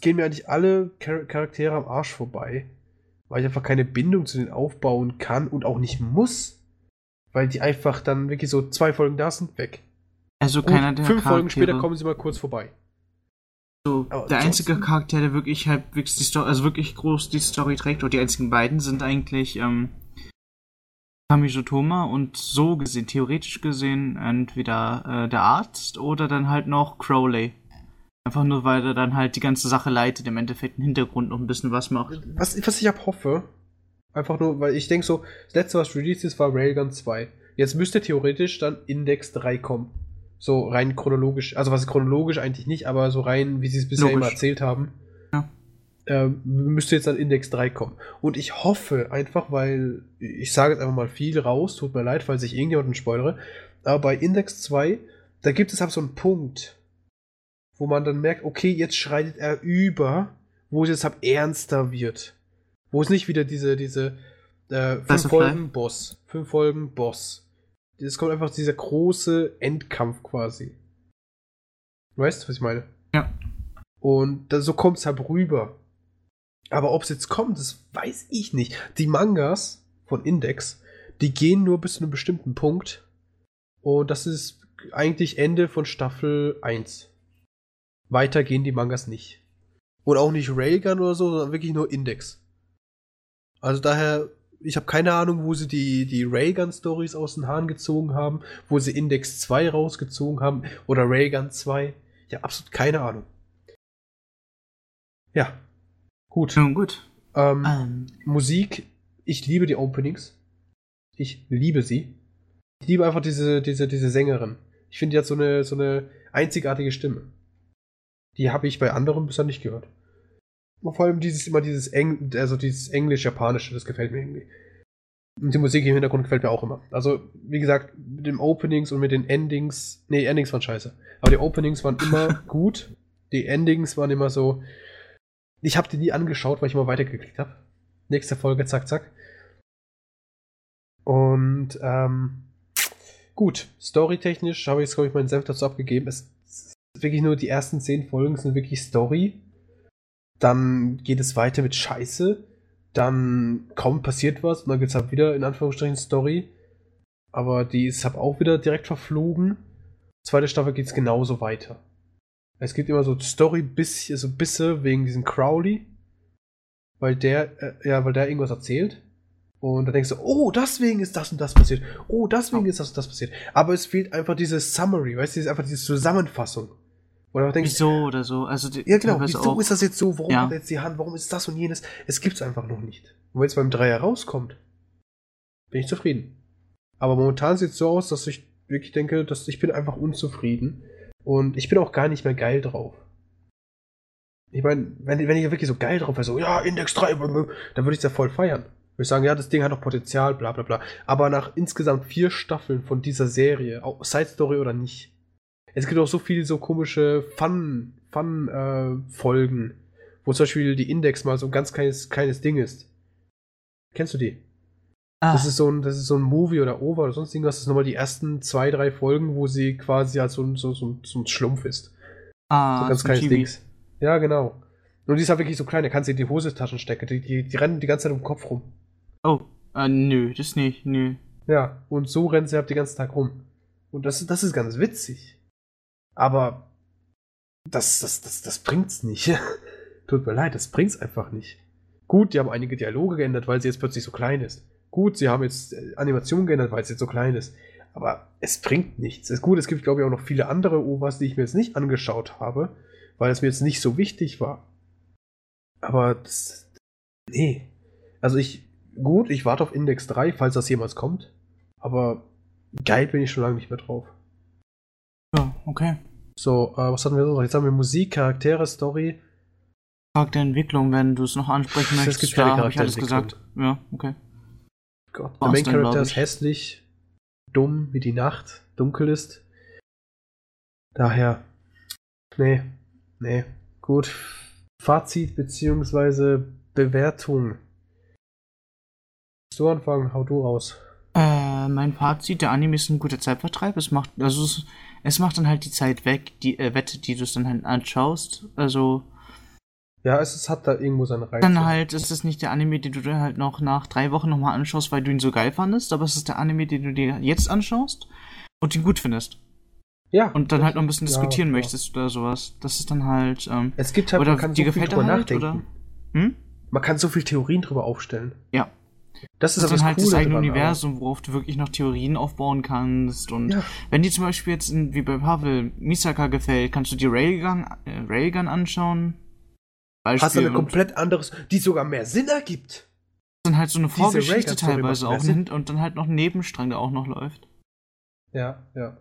gehen mir eigentlich alle Char Charaktere am Arsch vorbei, weil ich einfach keine Bindung zu denen aufbauen kann und auch nicht muss, weil die einfach dann wirklich so zwei Folgen da sind, weg. Also keiner der Fünf Charaktere. Folgen später kommen sie mal kurz vorbei. So, Aber der einzige Charakter, der wirklich halt wirklich die Story, also wirklich groß die Story trägt, oder die einzigen beiden sind eigentlich ähm, Kamisotoma und so gesehen, theoretisch gesehen, entweder äh, der Arzt oder dann halt noch Crowley. Einfach nur, weil er dann halt die ganze Sache leitet, im Endeffekt im Hintergrund noch ein bisschen was macht. Was, was ich ab hoffe, einfach nur, weil ich denke so, das letzte, was released ist, war Railgun 2. Jetzt müsste theoretisch dann Index 3 kommen. So rein chronologisch, also was chronologisch eigentlich nicht, aber so rein, wie sie es bisher Logisch. immer erzählt haben äh, müsste jetzt an Index 3 kommen. Und ich hoffe einfach, weil ich sage jetzt einfach mal viel raus, tut mir leid, falls ich irgendjemanden spoilere, aber bei Index 2, da gibt es halt so einen Punkt, wo man dann merkt, okay, jetzt schreitet er über, wo es jetzt ab ernster wird. Wo es nicht wieder diese, diese äh, fünf Folgen Boss, fünf Folgen Boss. Es kommt einfach dieser große Endkampf quasi. Weißt du, was ich meine? Ja. Und da, so kommt es halt rüber. Aber ob es jetzt kommt, das weiß ich nicht. Die Mangas von Index, die gehen nur bis zu einem bestimmten Punkt. Und das ist eigentlich Ende von Staffel 1. Weiter gehen die Mangas nicht. Und auch nicht Railgun oder so, sondern wirklich nur Index. Also daher, ich habe keine Ahnung, wo sie die, die Railgun-Stories aus den Haaren gezogen haben, wo sie Index 2 rausgezogen haben oder Railgun 2. Ich habe absolut keine Ahnung. Ja, Gut. Ja, gut. Ähm, ähm. Musik, ich liebe die Openings. Ich liebe sie. Ich liebe einfach diese, diese, diese Sängerin. Ich finde, die hat so eine, so eine einzigartige Stimme. Die habe ich bei anderen bisher nicht gehört. Vor allem dieses immer dieses Eng, also dieses Englisch-Japanische, das gefällt mir irgendwie. Und die Musik im Hintergrund gefällt mir auch immer. Also, wie gesagt, mit den Openings und mit den Endings. Nee, Endings waren scheiße. Aber die Openings waren immer gut. Die Endings waren immer so, ich habe die nie angeschaut, weil ich immer weitergeklickt habe. Nächste Folge, zack, zack. Und ähm, gut, storytechnisch habe ich jetzt, glaube ich, meinen Senf dazu abgegeben. Es ist wirklich nur die ersten zehn Folgen sind wirklich Story. Dann geht es weiter mit Scheiße. Dann kaum passiert was und dann geht es halt wieder in Anführungsstrichen Story. Aber die ist halt auch wieder direkt verflogen. Zweite Staffel geht es genauso weiter. Es gibt immer so Story bis, also Bisse wegen diesem Crowley. Weil der, äh, ja, weil der irgendwas erzählt. Und dann denkst du, oh, deswegen ist das und das passiert. Oh, deswegen ist das und das passiert. Aber es fehlt einfach diese Summary, weißt du, es ist einfach diese Zusammenfassung. Oder denkst, wieso oder so. Also die, ja, genau. Wieso auch, ist das jetzt so? Warum ja. hat er jetzt die Hand? Warum ist das und jenes? Es gibt es einfach noch nicht. Und wenn es beim Dreier rauskommt, bin ich zufrieden. Aber momentan sieht es so aus, dass ich wirklich denke, dass ich bin einfach unzufrieden. Und ich bin auch gar nicht mehr geil drauf. Ich meine, wenn, wenn ich wirklich so geil drauf wäre, so, ja, Index 3, dann würde ich es ja voll feiern. Würde ich sagen, ja, das Ding hat noch Potenzial, bla bla bla. Aber nach insgesamt vier Staffeln von dieser Serie, Side Story oder nicht, es gibt auch so viele so komische Fun, Fun-Folgen, äh, wo zum Beispiel die Index mal so ein ganz kleines, kleines Ding ist. Kennst du die? Ah. Das ist so ein, das ist so ein Movie oder Over oder sonst irgendwas. Das sind nochmal die ersten zwei, drei Folgen, wo sie quasi halt so, so, so, so ein Schlumpf ist. Ah, so ganz so kleines Ding. Ja, genau. Und die ist halt wirklich so klein, da kannst du in die Hosetaschen stecken. Die, die, die rennen die ganze Zeit um den Kopf rum. Oh, äh, nö, das nicht, nö. Ja, und so rennen sie halt den ganzen Tag rum. Und das, das ist ganz witzig. Aber das, das, das, das bringt's nicht. Tut mir leid, das bringt's einfach nicht. Gut, die haben einige Dialoge geändert, weil sie jetzt plötzlich so klein ist. Gut, sie haben jetzt äh, Animationen geändert, weil sie jetzt so klein ist. Aber es bringt nichts. Es ist gut, es gibt, glaube ich, auch noch viele andere OVAs, die ich mir jetzt nicht angeschaut habe, weil es mir jetzt nicht so wichtig war. Aber das, nee. Also ich, gut, ich warte auf Index 3, falls das jemals kommt. Aber geil bin ich schon lange nicht mehr drauf. Ja, okay. So, äh, was hatten wir so? Jetzt haben wir Musik, Charaktere, Story. Charakterentwicklung, wenn du es noch ansprechen möchtest. Es gibt keine da ich alles gesagt. Ja, okay. Gott, der Main Character ist hässlich, dumm wie die Nacht, dunkel ist. Daher, nee, nee, gut. Fazit beziehungsweise Bewertung. Du anfangen, hau du raus. Äh, mein Fazit, der Anime ist ein guter Zeitvertreib. Es macht, also es, es macht dann halt die Zeit weg, die äh, Wette, die du es dann halt anschaust. Also. Ja, es, es, hat da irgendwo seine Reize. Dann halt, es ist nicht der Anime, den du dir halt noch nach drei Wochen nochmal anschaust, weil du ihn so geil fandest, aber es ist der Anime, den du dir jetzt anschaust und ihn gut findest. Ja. Und dann halt noch ein bisschen diskutieren ja, möchtest oder sowas. Das ist dann halt. Ähm, es gibt halt, oder man kann so viel drüber halt, nachdenken. Hm? Man kann so viel Theorien drüber aufstellen. Ja. Das ist, das ist dann halt Coole das eigene Universum, worauf du wirklich noch Theorien aufbauen kannst. Und ja. wenn dir zum Beispiel jetzt, wie bei Pavel, Misaka gefällt, kannst du dir Railgun, äh, Railgun anschauen. Beispiel Hast du eine komplett anderes, die sogar mehr Sinn ergibt. Dann halt so eine Vorgeschichte teilweise auch und, und dann halt noch ein Nebenstrang, der auch noch läuft. Ja, ja.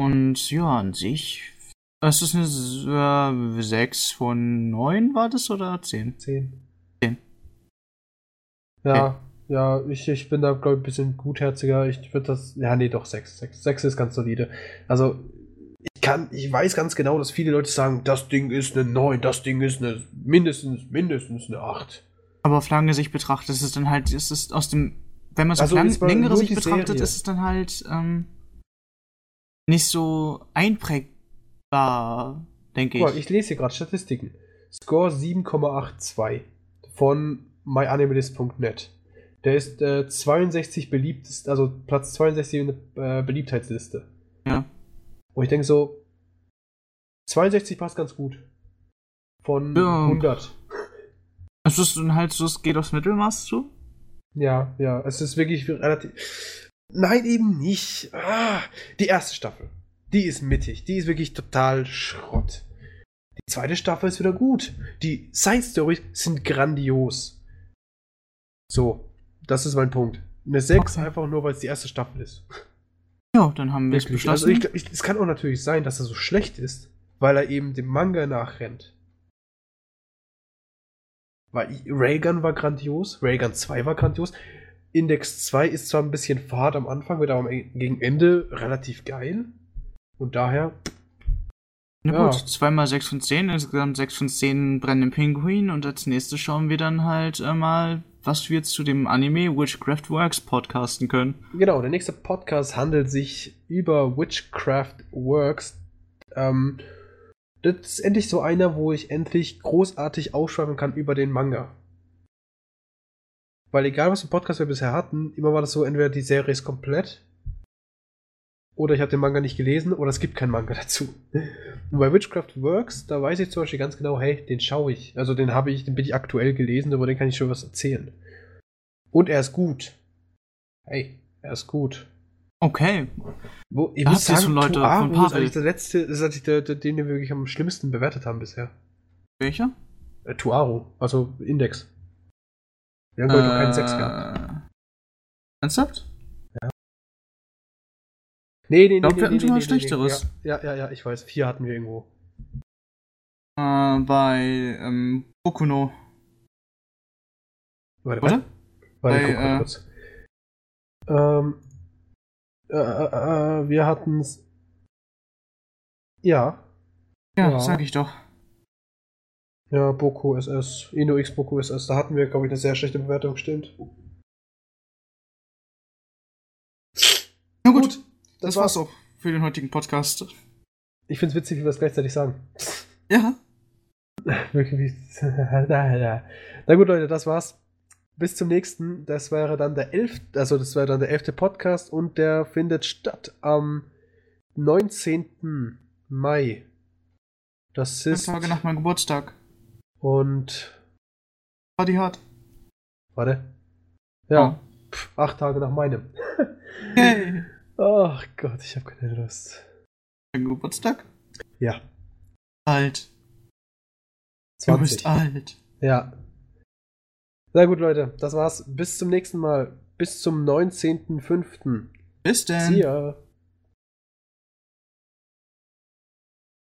Und ja, an sich. Es ist eine äh, 6 von 9, war das oder 10? 10. 10. Ja, okay. ja, ich, ich bin da, glaube ich, ein bisschen gutherziger. Ich würde das. Ja, nee, doch 6. 6. 6 ist ganz solide. Also, ich kann, ich weiß ganz genau, dass viele Leute sagen, das Ding ist eine 9, das Ding ist eine mindestens, mindestens eine 8. Aber auf lange Sicht betrachtet ist es dann halt, ist es aus dem, wenn man es also auf lang, längere Sicht betrachtet, Serie. ist es dann halt ähm, nicht so einprägbar, denke ich. Mal, ich lese hier gerade Statistiken. Score 7,82 von myanimalist.net. Der ist äh, 62 beliebtest, also Platz 62 in der äh, Beliebtheitsliste. Ja. Und ich denke so, 62 passt ganz gut. Von ja. 100. Es ist dann halt so, es geht aufs Mittelmaß zu? Ja, ja, es ist wirklich relativ. Nein, eben nicht. Ah, die erste Staffel. Die ist mittig. Die ist wirklich total Schrott. Die zweite Staffel ist wieder gut. Die Side Stories sind grandios. So, das ist mein Punkt. Eine 6 okay. einfach nur, weil es die erste Staffel ist. Ja, dann haben wir es beschlossen. Also ich, ich, es kann auch natürlich sein, dass er so schlecht ist, weil er eben dem Manga nachrennt. Weil Raygun war grandios, Raygun 2 war grandios. Index 2 ist zwar ein bisschen fad am Anfang, wird aber gegen Ende relativ geil. Und daher Na ja. gut, zweimal 6 von 10, insgesamt 6 von 10 brennenden Pinguin und als nächstes schauen wir dann halt äh, mal, was wir zu dem Anime Witchcraft Works podcasten können. Genau, der nächste Podcast handelt sich über Witchcraft Works. Ähm, das ist endlich so einer, wo ich endlich großartig ausschreiben kann über den Manga. Weil egal, was für Podcast wir bisher hatten, immer war das so, entweder die Serie ist komplett oder ich habe den Manga nicht gelesen oder es gibt keinen Manga dazu. Und bei Witchcraft Works, da weiß ich zum Beispiel ganz genau, hey, den schaue ich. Also den habe ich, den bin ich aktuell gelesen, über den kann ich schon was erzählen. Und er ist gut. Hey, er ist gut. Okay. Wo, ihr müsst sagen, Leute Tuaru von ist eigentlich der letzte, ist eigentlich der, der, den wir wirklich am schlimmsten bewertet haben bisher. Welcher? Äh, Tuaru, also Index. Wir haben heute äh, keinen Sex gehabt. Ernsthaft? Nee, nee, nee. Ich glaube, nee, wir hatten nee, schon mal nee, Schlechteres. Ja, ja, ja, ich weiß. Vier hatten wir irgendwo. Äh, bei ähm, Bokuno. Warte, warte. Warte, bei, guck mal äh, kurz. Ähm, äh, äh, äh wir hatten's. Ja. Ja, ja, sag ich doch. Ja, Boku SS. Ino X Boku SS. Da hatten wir, glaube ich, eine sehr schlechte Bewertung, stimmt. Na gut, gut das, das war's auch für den heutigen Podcast. Ich find's witzig, wie wir es gleichzeitig sagen. Ja. Wirklich. Na gut, Leute, das war's. Bis zum nächsten. Das wäre dann der elfte, also das wäre dann der elfte Podcast und der findet statt am 19. Mai. Das ist. Tage nach meinem Geburtstag. Und. War die hart. Warte. Ja. Oh. Pff, acht Tage nach meinem. Hey. Ach Gott, ich habe keine Lust. Dein Geburtstag? Ja. Alt. 20. Du bist alt. Ja. Na gut, Leute, das war's. Bis zum nächsten Mal. Bis zum 19.05. Bis dann. See ya.